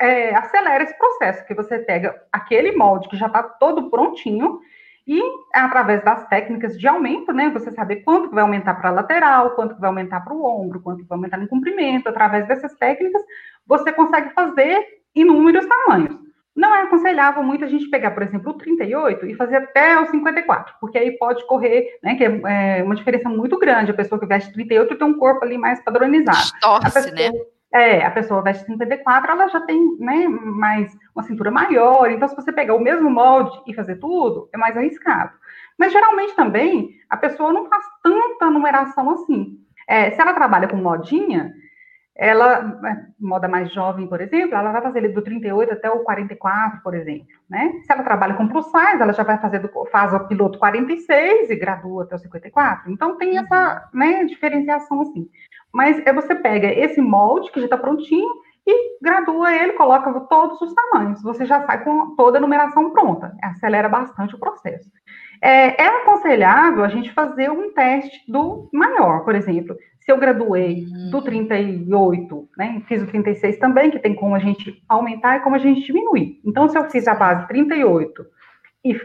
é, acelera esse processo, que você pega aquele molde que já está todo prontinho e através das técnicas de aumento, né, você saber quanto que vai aumentar para a lateral, quanto que vai aumentar para o ombro, quanto que vai aumentar no comprimento, através dessas técnicas, você consegue fazer inúmeros tamanhos. Não é aconselhável muito a gente pegar, por exemplo, o 38 e fazer até o 54, porque aí pode correr, né, que é, é uma diferença muito grande. A pessoa que veste 38 tem um corpo ali mais padronizado. Distorce, pessoa, né? É, a pessoa veste 34, ela já tem né, mais uma cintura maior. Então, se você pegar o mesmo molde e fazer tudo, é mais arriscado. Mas geralmente também a pessoa não faz tanta numeração assim. É, se ela trabalha com modinha, ela, né, moda mais jovem, por exemplo, ela vai fazer do 38 até o 44, por exemplo, né? Se ela trabalha com plus size, ela já vai fazer do, faz o piloto 46 e gradua até o 54. Então tem essa, uhum. né, diferenciação assim. Mas é você pega esse molde que já está prontinho e gradua ele, coloca todos os tamanhos. Você já sai com toda a numeração pronta. Acelera bastante o processo. É, é aconselhável a gente fazer um teste do maior, por exemplo. Se eu graduei uhum. do 38, né, fiz o 36 também, que tem como a gente aumentar e como a gente diminuir. Então, se eu fiz a base 38 e uh,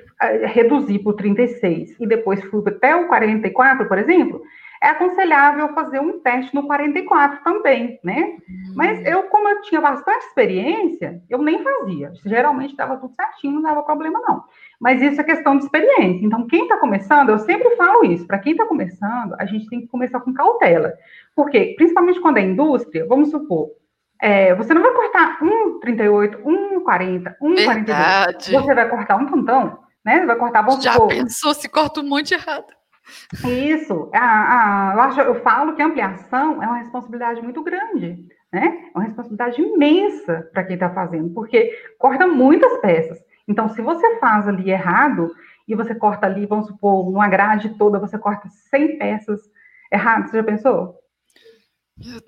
reduzi para o 36 e depois fui até o 44, por exemplo, é aconselhável fazer um teste no 44 também, né? Uhum. Mas eu, como eu tinha bastante experiência, eu nem fazia. Geralmente estava tudo certinho, não dava problema não. Mas isso é questão de experiência. Então, quem está começando, eu sempre falo isso, para quem está começando, a gente tem que começar com cautela. Porque, principalmente quando é indústria, vamos supor, é, você não vai cortar um 38, um 40, um Verdade. 42. Você vai cortar um tantão, né? Você vai cortar, vamos Já supor. pensou se corta um monte errado. Isso. Ah, ah, eu, acho, eu falo que a ampliação é uma responsabilidade muito grande, né? É uma responsabilidade imensa para quem está fazendo, porque corta muitas peças. Então, se você faz ali errado, e você corta ali, vamos supor, uma grade toda, você corta 100 peças erradas, você já pensou?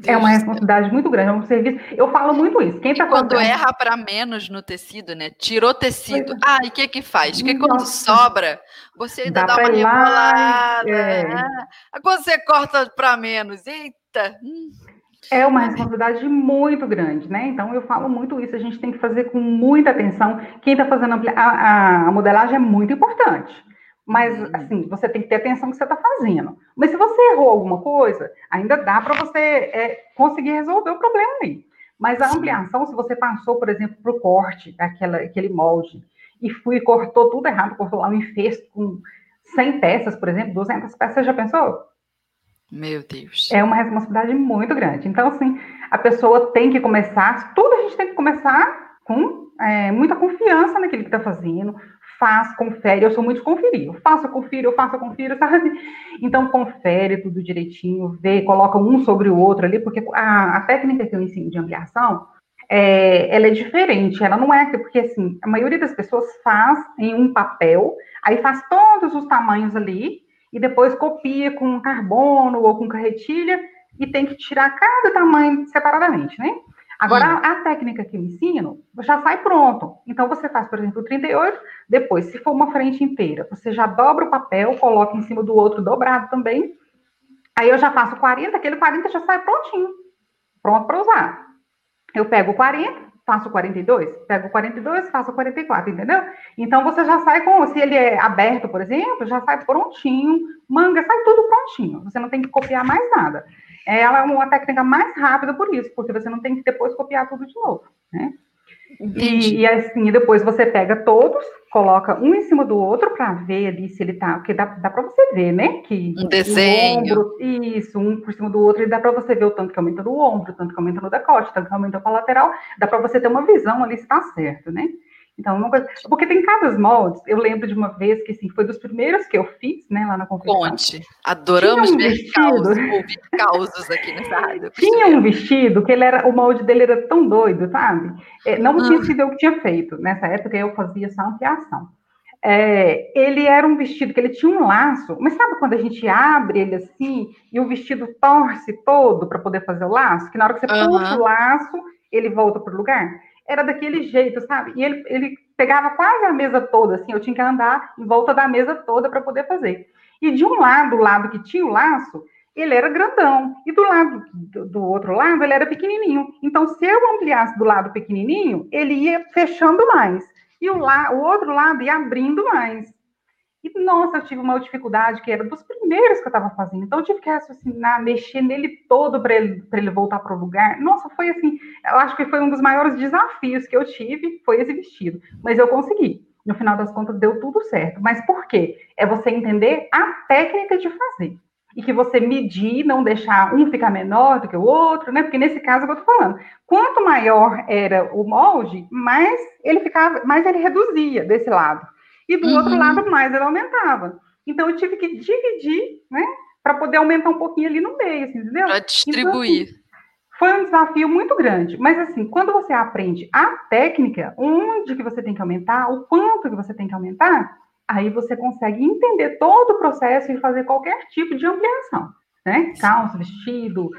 É uma responsabilidade muito grande, é um serviço. Eu falo muito isso. Quem tá quando erra para menos no tecido, né? Tirou tecido. Ah, e o que que faz? Que quando sobra, você ainda dá, dá uma rebolada. É. Né? Quando você corta para menos, eita. Hum. É uma responsabilidade muito grande, né? Então eu falo muito isso. A gente tem que fazer com muita atenção. Quem está fazendo a, a, a modelagem é muito importante. Mas, uhum. assim, você tem que ter atenção no que você está fazendo. Mas se você errou alguma coisa, ainda dá para você é, conseguir resolver o problema aí. Mas a ampliação, se você passou, por exemplo, para o corte, aquela, aquele molde, e fui cortou tudo errado, cortou lá um infesto com 100 peças, por exemplo, 200 peças, você já pensou? Meu Deus. É uma responsabilidade muito grande. Então, assim, a pessoa tem que começar, tudo a gente tem que começar com é, muita confiança naquilo que está fazendo, faz, confere, eu sou muito de conferir, eu faço, eu confiro, eu faço, eu confiro, sabe? Então, confere tudo direitinho, vê, coloca um sobre o outro ali, porque a, a técnica que eu ensino de ampliação, é, ela é diferente, ela não é, porque assim, a maioria das pessoas faz em um papel, aí faz todos os tamanhos ali, e depois copia com carbono ou com carretilha, e tem que tirar cada tamanho separadamente, né? Agora, a, a, técnica que eu ensino já sai pronto. Então, você faz, por exemplo, o 38, depois, se for uma frente inteira, você já dobra o papel, coloca em cima do outro dobrado também. Aí eu já faço 40, aquele 40 já sai prontinho, pronto para usar. Eu pego o 40, faço 42, pego o 42, faço 44, entendeu? Então você já sai com, se ele é aberto, por exemplo, já sai prontinho, manga, sai tudo prontinho. Você não tem que copiar mais nada ela é uma técnica mais rápida por isso, porque você não tem que depois copiar tudo de novo, né? E, e, assim, depois você pega todos, coloca um em cima do outro para ver ali se ele tá. Porque dá, dá para você ver, né? Que um desenho. Ombro, isso, um por cima do outro, e dá para você ver o tanto que aumenta no ombro, o tanto que aumenta no decote, o tanto que aumenta para lateral. Dá para você ter uma visão ali se está certo, né? Então, uma coisa, porque tem cada moldes, eu lembro de uma vez que assim, foi dos primeiros que eu fiz, né, lá na conferência. Conte. Adoramos um ver vestido, causos, ouvir causos aqui nessa rádio. Tinha um vestido que ele era, o molde dele era tão doido, sabe? É, não ah. tinha sido eu que tinha feito. Nessa época eu fazia só ampliação. É, ele era um vestido que ele tinha um laço, mas sabe quando a gente abre ele assim e o vestido torce todo para poder fazer o laço? Que na hora que você uhum. puxa o laço, ele volta para o lugar? Era daquele jeito, sabe? E ele, ele pegava quase a mesa toda, assim, eu tinha que andar em volta da mesa toda para poder fazer. E de um lado, o lado que tinha o laço, ele era grandão, e do lado do, do outro lado, ele era pequenininho. Então, se eu ampliasse do lado pequenininho, ele ia fechando mais, e o, la, o outro lado ia abrindo mais. E, nossa, eu tive uma dificuldade que era dos primeiros que eu estava fazendo. Então, eu tive que raciocinar, mexer nele todo para ele, ele voltar para o lugar. Nossa, foi assim, eu acho que foi um dos maiores desafios que eu tive, foi esse vestido. Mas eu consegui. No final das contas, deu tudo certo. Mas por quê? É você entender a técnica de fazer. E que você medir, não deixar um ficar menor do que o outro, né? Porque nesse caso é eu estou falando. Quanto maior era o molde, mais ele ficava, mais ele reduzia desse lado e do uhum. outro lado mais ele aumentava. Então eu tive que dividir, né, para poder aumentar um pouquinho ali no meio, assim, entendeu? Para distribuir. Então, assim, foi um desafio muito grande, mas assim, quando você aprende a técnica, onde que você tem que aumentar, o quanto que você tem que aumentar, aí você consegue entender todo o processo e fazer qualquer tipo de ampliação, né? Calça, vestido,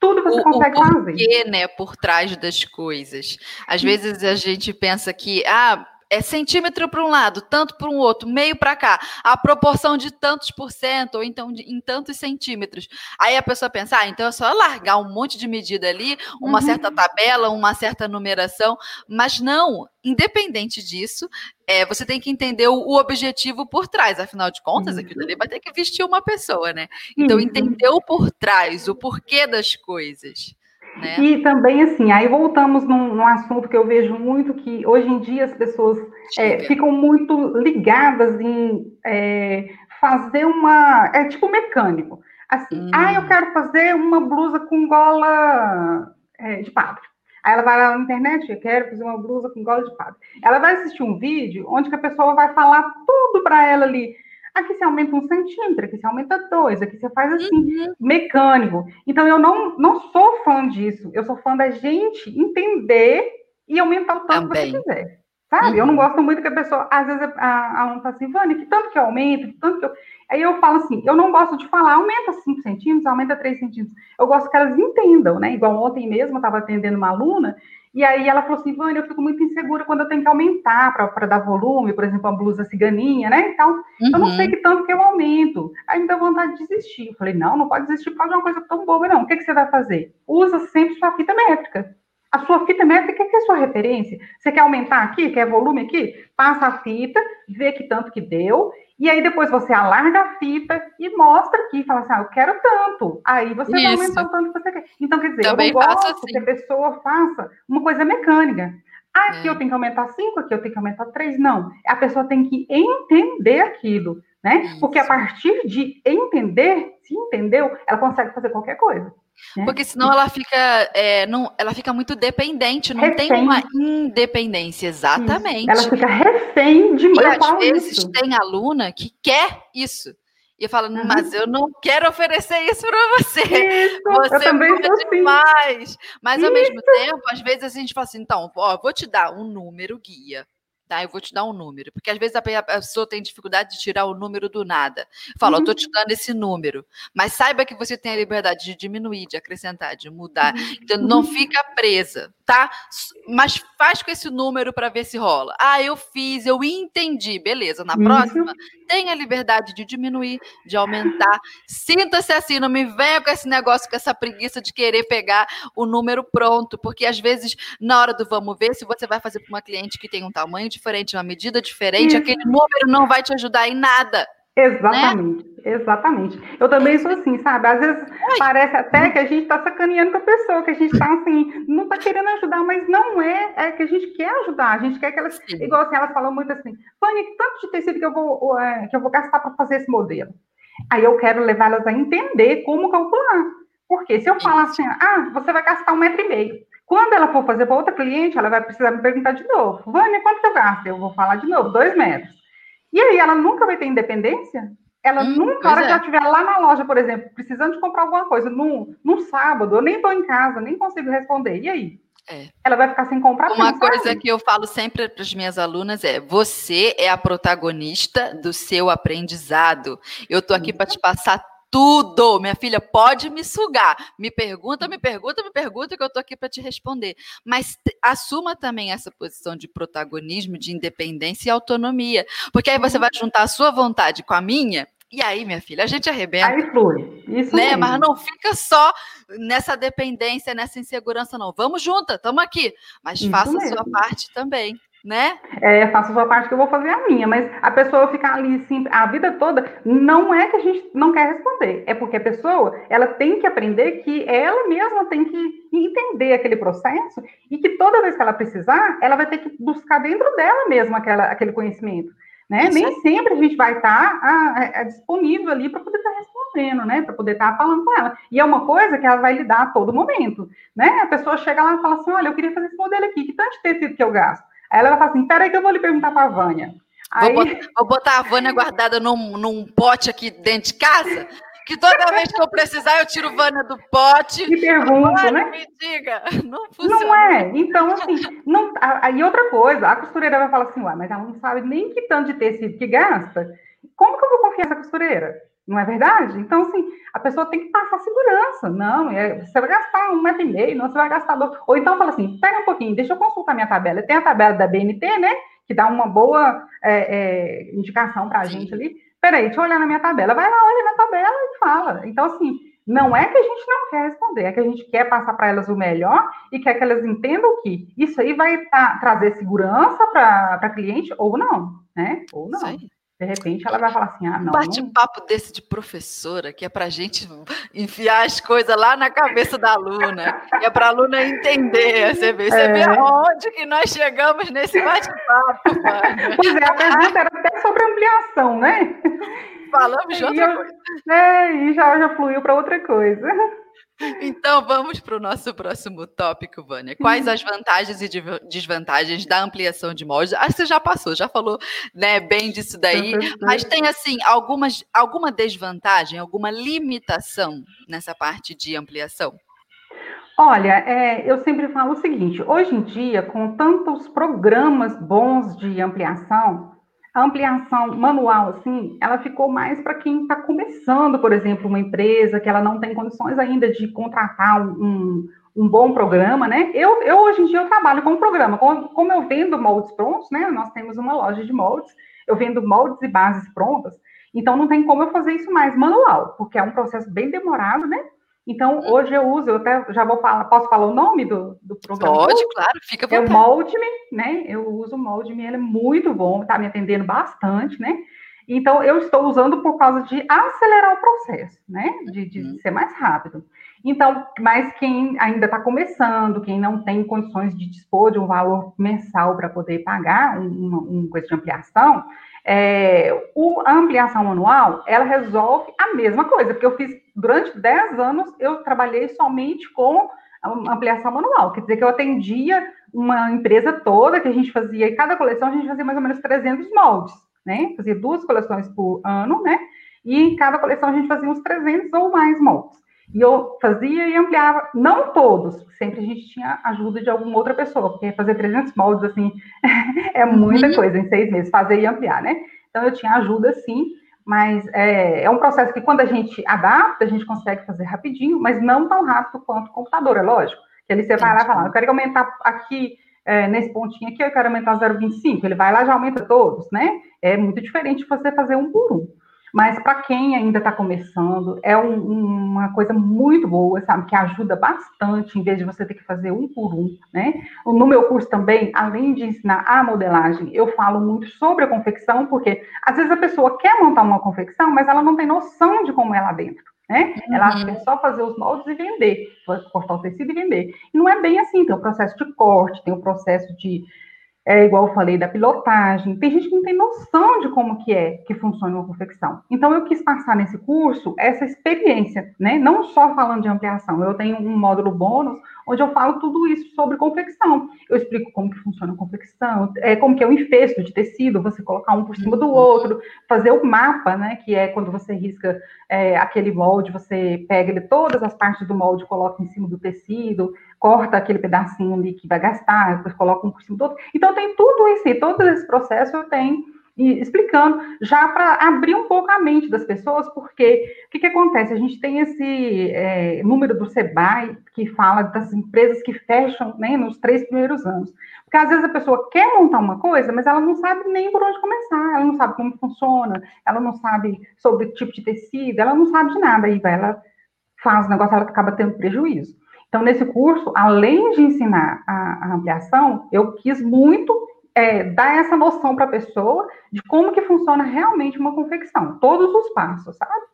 tudo você o, consegue o porquê, fazer. né, por trás das coisas. Às vezes a gente pensa que, ah, é centímetro para um lado, tanto para um outro, meio para cá, a proporção de tantos por cento, ou então de, em tantos centímetros. Aí a pessoa pensa, ah, então é só largar um monte de medida ali, uma uhum. certa tabela, uma certa numeração, mas não, independente disso, é, você tem que entender o, o, objetivo por trás, afinal de contas, aquilo ali vai ter que vestir uma pessoa, né? Então, entender o por trás, o porquê das coisas. Né? E também, assim, aí voltamos num, num, assunto que eu vejo muito, que hoje em dia as pessoas é, ficam muito ligadas em é, fazer uma... É tipo mecânico. Assim, hum. ah, eu quero fazer uma blusa com gola é, de padre. Aí ela vai lá na internet, eu quero fazer uma blusa com gola de padre. Ela vai assistir um vídeo onde a pessoa vai falar tudo para ela ali Aqui você aumenta um centímetro, aqui você aumenta dois, aqui você faz assim, uhum. mecânico. Então, eu não, não sou fã disso. Eu sou fã da gente entender e aumentar o tanto Também. que você quiser. Sabe? Uhum. Eu não uhum. gosto muito que a pessoa, às vezes, a aluna fala assim, Vânia, que tanto que eu aumento, que tanto que eu. Aí eu falo assim, eu não gosto de falar, aumenta 5 centímetros, aumenta 3 centímetros. Eu gosto que elas entendam, né? Igual ontem mesmo, eu estava atendendo uma aluna, e aí ela falou assim, Vânia, eu fico muito insegura quando eu tenho que aumentar para dar volume, por exemplo, uma blusa ciganinha, né? Então, uhum. eu não sei uhum. que tanto que eu aumento. Aí me dá vontade de desistir. Eu falei, não, não pode desistir por causa de uma coisa tão boba, não. O que, que você vai fazer? Usa sempre sua fita métrica. A sua fita métrica é que é a sua referência. Você quer aumentar aqui, quer volume aqui? Passa a fita, vê que tanto que deu, E aí depois você alarga a fita e mostra aqui, fala assim, ah, eu quero tanto. Aí você Isso. vai aumentar o tanto que você quer. Então, quer dizer, Também eu não gosto assim. que a pessoa faça uma coisa mecânica. Ah, aqui é. eu tenho que aumentar cinco, aqui eu tenho que aumentar três. Não, a pessoa tem que entender aquilo, né? Isso. Porque a partir de entender, se entendeu, ela consegue fazer qualquer coisa. Né? Porque senão ela fica, é, não, ela fica muito dependente, não refém. tem uma independência, exatamente. Isso. Ela fica refém de E às vezes isso. tem aluna que quer isso. E fala, uhum. mas eu não quero oferecer isso para você. Isso, você eu também é demais. Mas isso. ao mesmo tempo, às vezes a gente fala assim, então, ó, vou te dar um número guia tá? Eu vou te dar um número, porque às vezes a pessoa tem dificuldade de tirar o número do nada. Fala, uhum. eu tô te dando esse número, mas saiba que você tem a liberdade de diminuir, de acrescentar, de mudar. Uhum. Então não uhum. fica presa, tá? Mas faz com esse número para ver se rola. Ah, eu fiz, eu entendi, beleza. Na próxima, tenha a liberdade de diminuir, de aumentar. Sinta-se assim, não me venha com esse negócio, com essa preguiça de querer pegar o número pronto, porque às vezes na hora do vamos ver, se você vai fazer para uma cliente que tem um tamanho diferente, uma medida diferente, Isso. aquele número não vai te ajudar em nada. Exatamente, né? exatamente. Eu também sou assim, sabe? Às vezes Ai. parece até que a gente está sacaneando com a pessoa, que a gente está assim, não está querendo ajudar, mas não é, é que a gente quer ajudar, a gente quer que elas, Sim. igual assim, elas falam muito assim, Fânia, tanto de tecido que eu vou, é, que eu vou gastar para fazer esse modelo. Aí eu quero levá-las a entender como calcular. Porque se eu falar assim, ah, você vai gastar um metro e meio. Quando ela for fazer para outra cliente, ela vai precisar me perguntar de novo. Vânia, quanto eu gasto? Eu vou falar de novo, dois metros. E aí ela nunca vai ter independência? Ela hum, nunca, na hora é. que ela estiver lá na loja, por exemplo, precisando de comprar alguma coisa, num, num sábado, eu nem estou em casa, nem consigo responder. E aí? É. Ela vai ficar sem comprar. Uma coisa que eu falo sempre para as minhas alunas é: você é a protagonista do seu aprendizado. Eu estou aqui para te passar tudo. Minha filha, pode me sugar. Me pergunta, me pergunta, me pergunta, que eu estou aqui para te responder. Mas assuma também essa posição de protagonismo, de independência e autonomia. Porque aí você vai juntar a sua vontade com a minha. E aí, minha filha, a gente arrebenta. Aí flui. Isso né? Mas não fica só nessa dependência, nessa insegurança, não. Vamos juntas, estamos aqui. Mas Isso faça mesmo. a sua parte também né? É, faço a sua parte que eu vou fazer a minha, mas a pessoa ficar ali assim, a vida toda, não é que a gente não quer responder, é porque a pessoa, ela tem que aprender que ela mesma tem que entender aquele processo e que toda vez que ela precisar, ela vai ter que buscar dentro dela mesma aquela, aquele conhecimento. Né? Nem sempre a gente vai estar é, é disponível ali para poder estar respondendo, né? Para poder estar falando com ela. E é uma coisa que ela vai lidar a todo momento, né? A pessoa chega lá e fala assim: olha, eu queria fazer esse modelo aqui, que tanto de tecido que eu gasto? Aí ela vai falar assim: peraí, que eu vou lhe perguntar para a Vânia. Aí... Vou, botar, vou, botar, a Vânia guardada num, num pote aqui dentro de casa. Que toda vez que eu precisar, eu tiro Vânia do pote. E pergunto, né? Me diga, não funciona. Não é. Então, assim, não, aí outra coisa, a costureira vai falar assim, ué, mas ela não sabe nem que tanto de tecido que gasta. Como que eu vou confiar nessa costureira? Não é verdade? Então, assim, a pessoa tem que passar segurança. Não, é, você vai gastar um metro e meio, não, você vai gastar dois. Ou então fala assim, pega um pouquinho, deixa eu consultar minha tabela. Tem a tabela da BNT, né? Que dá uma boa é, é, indicação para a gente ali. Peraí, deixa eu olhar na minha tabela. Vai lá, olha na tabela e fala. Então, assim, não é que a gente não quer responder, é que a gente quer passar para elas o melhor e quer que elas entendam que isso aí vai tá, trazer segurança para a cliente ou não, né? Ou não. De repente ela vai falar assim: ah, não. Bate-papo não... desse de professora, que é para a gente enfiar as coisas lá na cabeça da aluna, que é para a aluna entender. Você vê, você é. vê aonde que nós chegamos nesse bate-papo. Pois é, a pergunta era até sobre ampliação, né? Falamos de outra eu, coisa. É, e já, já fluiu para outra coisa. Então vamos para o nosso próximo tópico, Vânia. Quais as vantagens e desvantagens da ampliação de moldes? Acho que você já passou, já falou né, bem disso daí, mas tem assim algumas, alguma desvantagem, alguma limitação nessa parte de ampliação? Olha, é, eu sempre falo o seguinte: hoje em dia, com tantos programas bons de ampliação, a ampliação manual, assim, ela ficou mais para quem está começando, por exemplo, uma empresa que ela não tem condições ainda de contratar um, um bom programa, né? Eu, eu, hoje em dia, eu trabalho com um programa. Como, como eu vendo moldes prontos, né? Nós temos uma loja de moldes, eu vendo moldes e bases prontas, então não tem como eu fazer isso mais manual, porque é um processo bem demorado, né? Então, uhum. hoje eu uso, eu até já vou falar, posso falar o nome do, do programa? Pode, claro, fica bom. É o Moldme, né? Eu uso o Moldme, ele é muito bom, está me atendendo bastante, né? Então, eu estou usando por causa de acelerar o processo, né? De, de uhum. ser mais rápido. Então, mas quem ainda está começando, quem não tem condições de dispor de um valor mensal para poder pagar uma, uma coisa de ampliação, é, o, a ampliação anual, ela resolve a mesma coisa, porque eu fiz, durante 10 anos, eu trabalhei somente com ampliação manual, quer dizer que eu atendia uma empresa toda, que a gente fazia, e cada coleção a gente fazia mais ou menos 300 moldes, né, fazia duas coleções por ano, né, e em cada coleção a gente fazia uns 300 ou mais moldes. E eu fazia e ampliava, não todos, sempre a gente tinha ajuda de alguma outra pessoa, porque fazer 300 moldes, assim, é muita uhum. coisa em seis meses, fazer e ampliar, né? Então, eu tinha ajuda, sim, mas é, é, um processo que quando a gente adapta, a gente consegue fazer rapidinho, mas não tão rápido quanto o computador, é lógico. Que ali você vai lá e fala, eu quero aumentar aqui, é, nesse pontinho aqui, eu quero aumentar 0,25, ele vai lá e já aumenta todos, né? É muito diferente você fazer um por um. Mas para quem ainda está começando, é um, uma coisa muito boa, sabe? Que ajuda bastante, em vez de você ter que fazer um por um, né? No meu curso também, além de ensinar a modelagem, eu falo muito sobre a confecção, porque às vezes a pessoa quer montar uma confecção, mas ela não tem noção de como é lá dentro. Né? Uhum. Ela acha que é só fazer os moldes e vender, cortar o tecido e vender. E não é bem assim, tem o processo de corte, tem o processo de é igual eu falei da pilotagem. Tem gente que não tem noção de como que é que funciona uma confecção. Então eu quis passar nesse curso essa experiência, né? Não só falando de ampliação. Eu tenho um módulo bônus onde eu falo tudo isso sobre confecção. Eu explico como que funciona a confecção, é, como que é o infesto de tecido, você colocar um por cima do outro, fazer o mapa, né? Que é quando você risca é, aquele molde, você pega ele, todas as partes do molde, coloca em cima do tecido, corta aquele pedacinho ali que vai gastar, depois coloca um por cima do outro. Então tem tudo isso, e todo esse processo eu tenho explicando, já para abrir um pouco a mente das pessoas, porque o que, que acontece? A gente tem esse é, número do SEBAI que fala das empresas que fecham né, nos três primeiros anos. Porque às vezes a pessoa quer montar uma coisa, mas ela não sabe nem por onde começar, ela não sabe como funciona, ela não sabe sobre o tipo de tecido, ela não sabe de nada, aí vai, ela faz o negócio, ela acaba tendo prejuízo. Então, nesse curso, além de ensinar a, a ampliação, eu quis muito é, dar essa noção para a pessoa de como que funciona realmente uma confecção, todos os passos, sabe?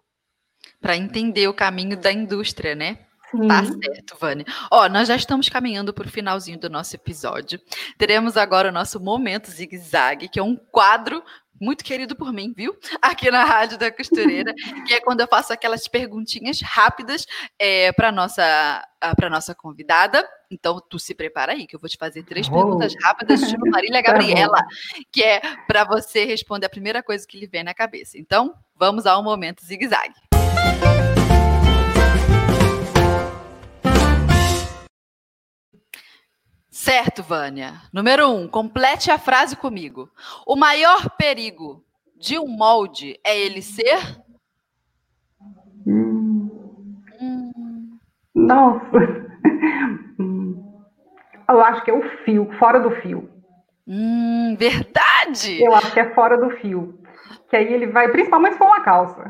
Para entender o caminho da indústria, né? Sim. Tá certo, Vânia. Ó, nós já estamos caminhando para o finalzinho do nosso episódio. Teremos agora o nosso Momento Zig Zag, que é um quadro muito querido por mim, viu? Aqui na Rádio da Costureira, que é quando eu faço aquelas perguntinhas rápidas é, para nossa para nossa convidada. Então, tu se prepara aí, que eu vou te fazer três oh. perguntas rápidas, tipo Marília tá Gabriela, que é para você responder a primeira coisa que lhe vem na cabeça. Então, vamos ao momento zigue-zague. Certo, Vânia. Número um, complete a frase comigo. O maior perigo de um molde é ele ser? Hum. Nossa. Eu acho que é o fio, fora do fio. Hum, verdade! Eu acho que é fora do fio. Que aí ele vai, principalmente com uma calça.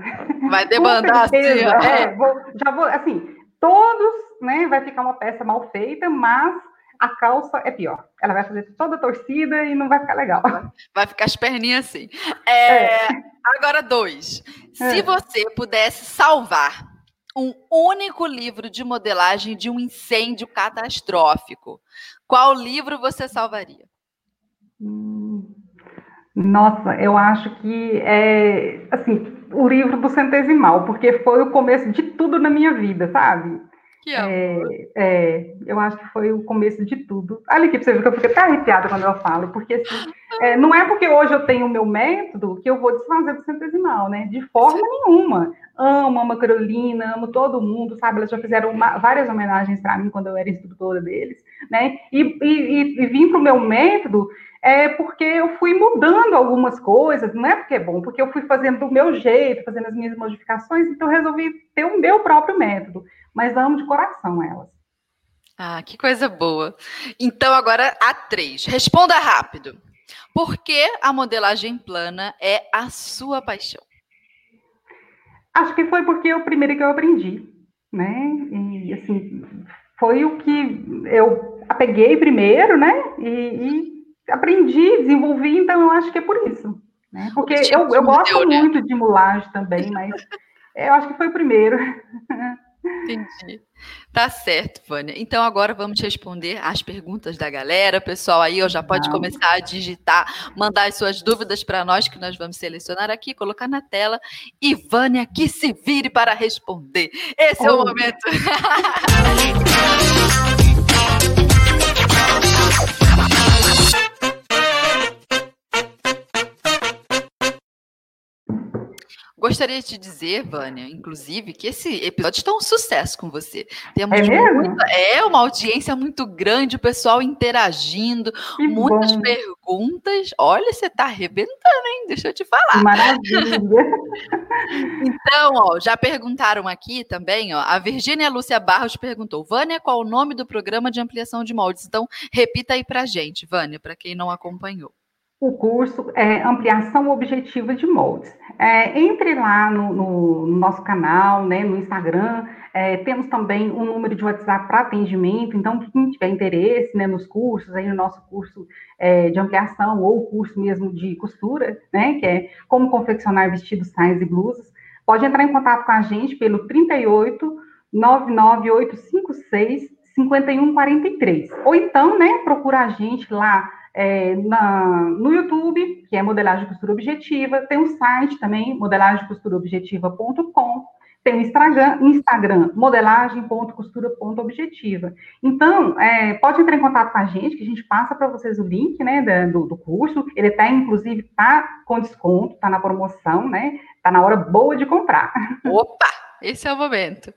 Vai debandar assim. É, vou, já vou, assim, todos, né, vai ficar uma peça mal feita, mas a calça é pior. Ela vai fazer toda a torcida e não vai ficar legal. Vai ficar as perninhas assim. É, é. Agora, dois. É. Se você pudesse salvar um único livro de modelagem de um incêndio catastrófico, qual livro você salvaria? Hum, nossa, eu acho que é assim o livro do centesimal, porque foi o começo de tudo na minha vida, sabe? Que é, é, eu acho que foi o começo de tudo. Olha aqui você ver que eu fico até arrepiada quando eu falo, porque assim, é, não é porque hoje eu tenho o meu método que eu vou desfazer do centesimal, né? De forma nenhuma. Amo a Carolina, amo todo mundo, sabe? Elas já fizeram uma, várias homenagens para mim quando eu era instrutora deles, né? E, e, e vim para o meu método é porque eu fui mudando algumas coisas, não é porque é bom, porque eu fui fazendo do meu jeito, fazendo as minhas modificações, então eu resolvi ter o meu próprio método mas amo de coração elas. Ah, que coisa boa. Então, agora a três. Responda rápido. Por que a modelagem plana é a sua paixão? Acho que foi porque é o primeiro que eu aprendi, né? E assim, foi o que eu peguei primeiro, né? E, e aprendi, desenvolvi, então eu acho que é por isso. Né? Porque eu, eu gosto né? muito de mulagem também, mas eu acho que foi o primeiro. Entendi. Tá certo, Vânia. Então agora vamos responder as perguntas da galera. Pessoal, aí já pode Não. começar a digitar, mandar as suas dúvidas para nós, que nós vamos selecionar aqui, colocar na tela. E Vânia que se vire para responder. Esse oh. é o momento. Gostaria de dizer, Vânia, inclusive, que esse episódio está um sucesso com você. Temos é, muita, é uma audiência muito grande, o pessoal interagindo, que muitas bom. perguntas. Olha, você está arrebentando, hein? Deixa eu te falar. Maravilha. então, ó, já perguntaram aqui também, ó, a Virgínia Lúcia Barros perguntou, Vânia, qual o nome do programa de ampliação de moldes? Então, repita aí para gente, Vânia, para quem não acompanhou o curso é Ampliação Objetiva de Moldes. É, entre lá no, no, no, nosso canal, né, no Instagram, é, temos também um número de WhatsApp para atendimento, então quem tiver interesse né, nos cursos, aí no nosso curso é, de ampliação ou curso mesmo de costura, né, que é como confeccionar vestidos, saias e blusas, pode entrar em contato com a gente pelo 38 99856 5143. Ou então, né, procura a gente lá é, na, no YouTube, que é Modelagem Costura Objetiva, tem um site também, modelagemcosturaobjetiva.com, tem o Instagram, Instagram modelagem.costura.objetiva. Então, é, pode entrar em contato com a gente, que a gente passa para vocês o link né, do, do curso. Ele está, inclusive, tá com desconto, está na promoção, né? Está na hora boa de comprar. Opa! Esse é o momento.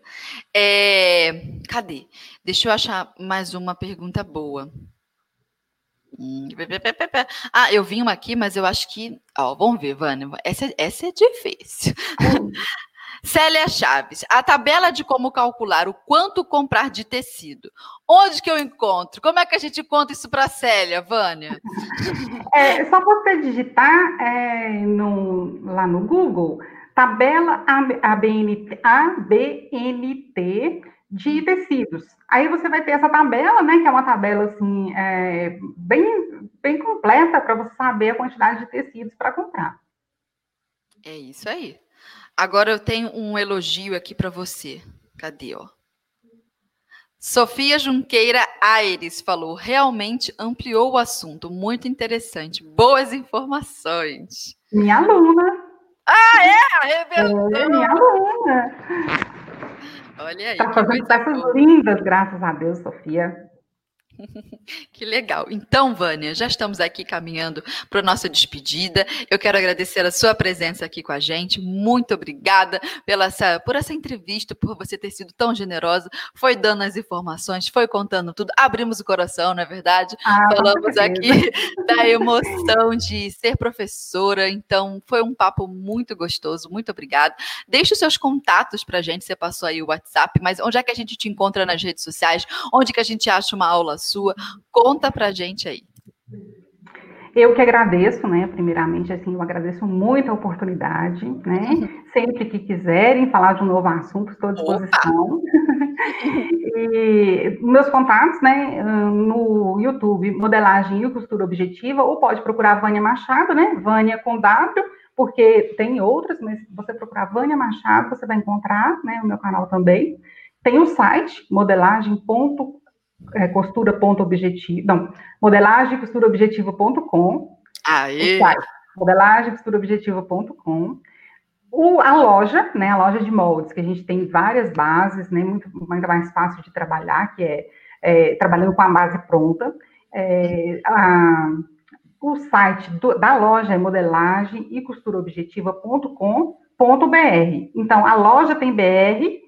É, cadê? Deixa eu achar mais uma pergunta boa. Hum, ah, eu vim uma aqui, mas eu acho que. Ó, vamos ver, Vânia. Essa, essa é difícil. Hum. Célia Chaves, a tabela de como calcular o quanto comprar de tecido. Onde que eu encontro? Como é que a gente conta isso para Célia, Vânia? É só você digitar é, no, lá no Google, tabela ABNT, ABNT de tecidos. Aí você vai ter essa tabela, né, que é uma tabela assim é, bem, bem completa para você saber a quantidade de tecidos para comprar. É isso aí. Agora eu tenho um elogio aqui para você. Cadê, ó? Sofia Junqueira Aires falou: realmente ampliou o assunto, muito interessante, boas informações. Minha aluna. Ah, é? Revelou. É, minha aluna. Olha aí. Está fazendo peças lindas, graças a Deus, Sofia. Que legal. Então, Vânia, já estamos aqui caminhando para a nossa despedida. Eu quero agradecer a sua presença aqui com a gente. Muito obrigada pela essa, por essa entrevista, por você ter sido tão generosa. Foi dando as informações, foi contando tudo. Abrimos o coração, não é verdade? Ah, Falamos aqui da emoção de ser professora. Então, foi um papo muito gostoso. Muito obrigada. Deixe os seus contatos para a gente. Você passou aí o WhatsApp, mas onde é que a gente te encontra nas redes sociais? Onde que a gente acha uma aula sua. Conta pra gente aí. Eu que agradeço, né? Primeiramente, assim, eu agradeço muito a oportunidade, né? Uhum. Sempre que quiserem falar de um novo assunto, estou à disposição. e meus contatos, né? No YouTube, modelagem e costura objetiva, ou pode procurar Vânia Machado, né? Vânia com W, porque tem outras, mas se você procurar Vânia Machado, você vai encontrar, né? O meu canal também. Tem o site modelagem.com é, costura.objetivo, não, modelagem costuraobjetiva.com. Aí. Modelagem costuraobjetiva.com. O, a loja, né, a loja de moldes, que a gente tem várias bases, né, muito, muito mais fácil de trabalhar, que é, é trabalhando com a base pronta. É, a, o site do, da loja é modelagem e costuraobjetiva.com.br. Então, a loja tem BR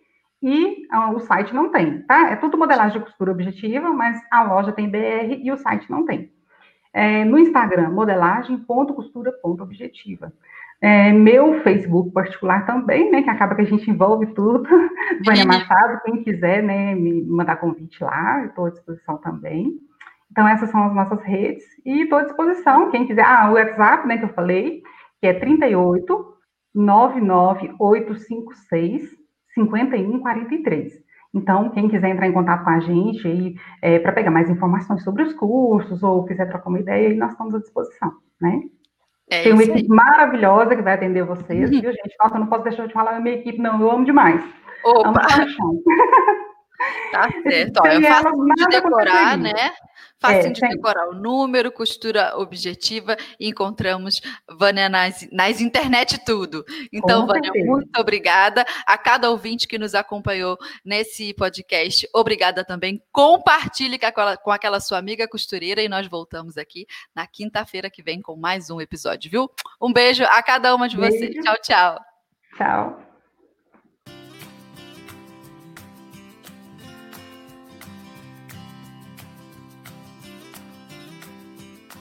e o site não tem, tá? É tudo modelagem de costura objetiva, mas a loja tem BR e o site não tem. É, no Instagram, modelagem.costura.objetiva. É, meu Facebook particular também, né, que acaba que a gente envolve tudo. Vânia Machado, quem quiser, né, me mandar convite lá, estou à disposição também. Então, essas são as nossas redes e estou à disposição, quem quiser. Ah, o WhatsApp, né, que eu falei, que é 38 99856 5143. Então, quem quiser entrar em contato com a gente é, para pegar mais informações sobre os cursos ou quiser trocar uma ideia, aí nós estamos à disposição, né? É Tem uma equipe aí. maravilhosa que vai atender vocês, viu, gente? Nossa, eu não posso deixar de falar da minha equipe, não. Eu amo demais. Opa! Amo Tá certo. Ó, é fácil de decorar, né? Fácil é, de decorar o número, costura objetiva e encontramos Vânia nas, nas internet tudo. Então, Com Vânia, certeza. muito obrigada. A cada ouvinte que nos acompanhou nesse podcast, obrigada também. Compartilhe com aquela, com aquela sua amiga costureira e nós voltamos aqui na quinta-feira que vem com mais um episódio, viu? Um beijo a cada uma de beijo. vocês. Tchau, tchau. Tchau.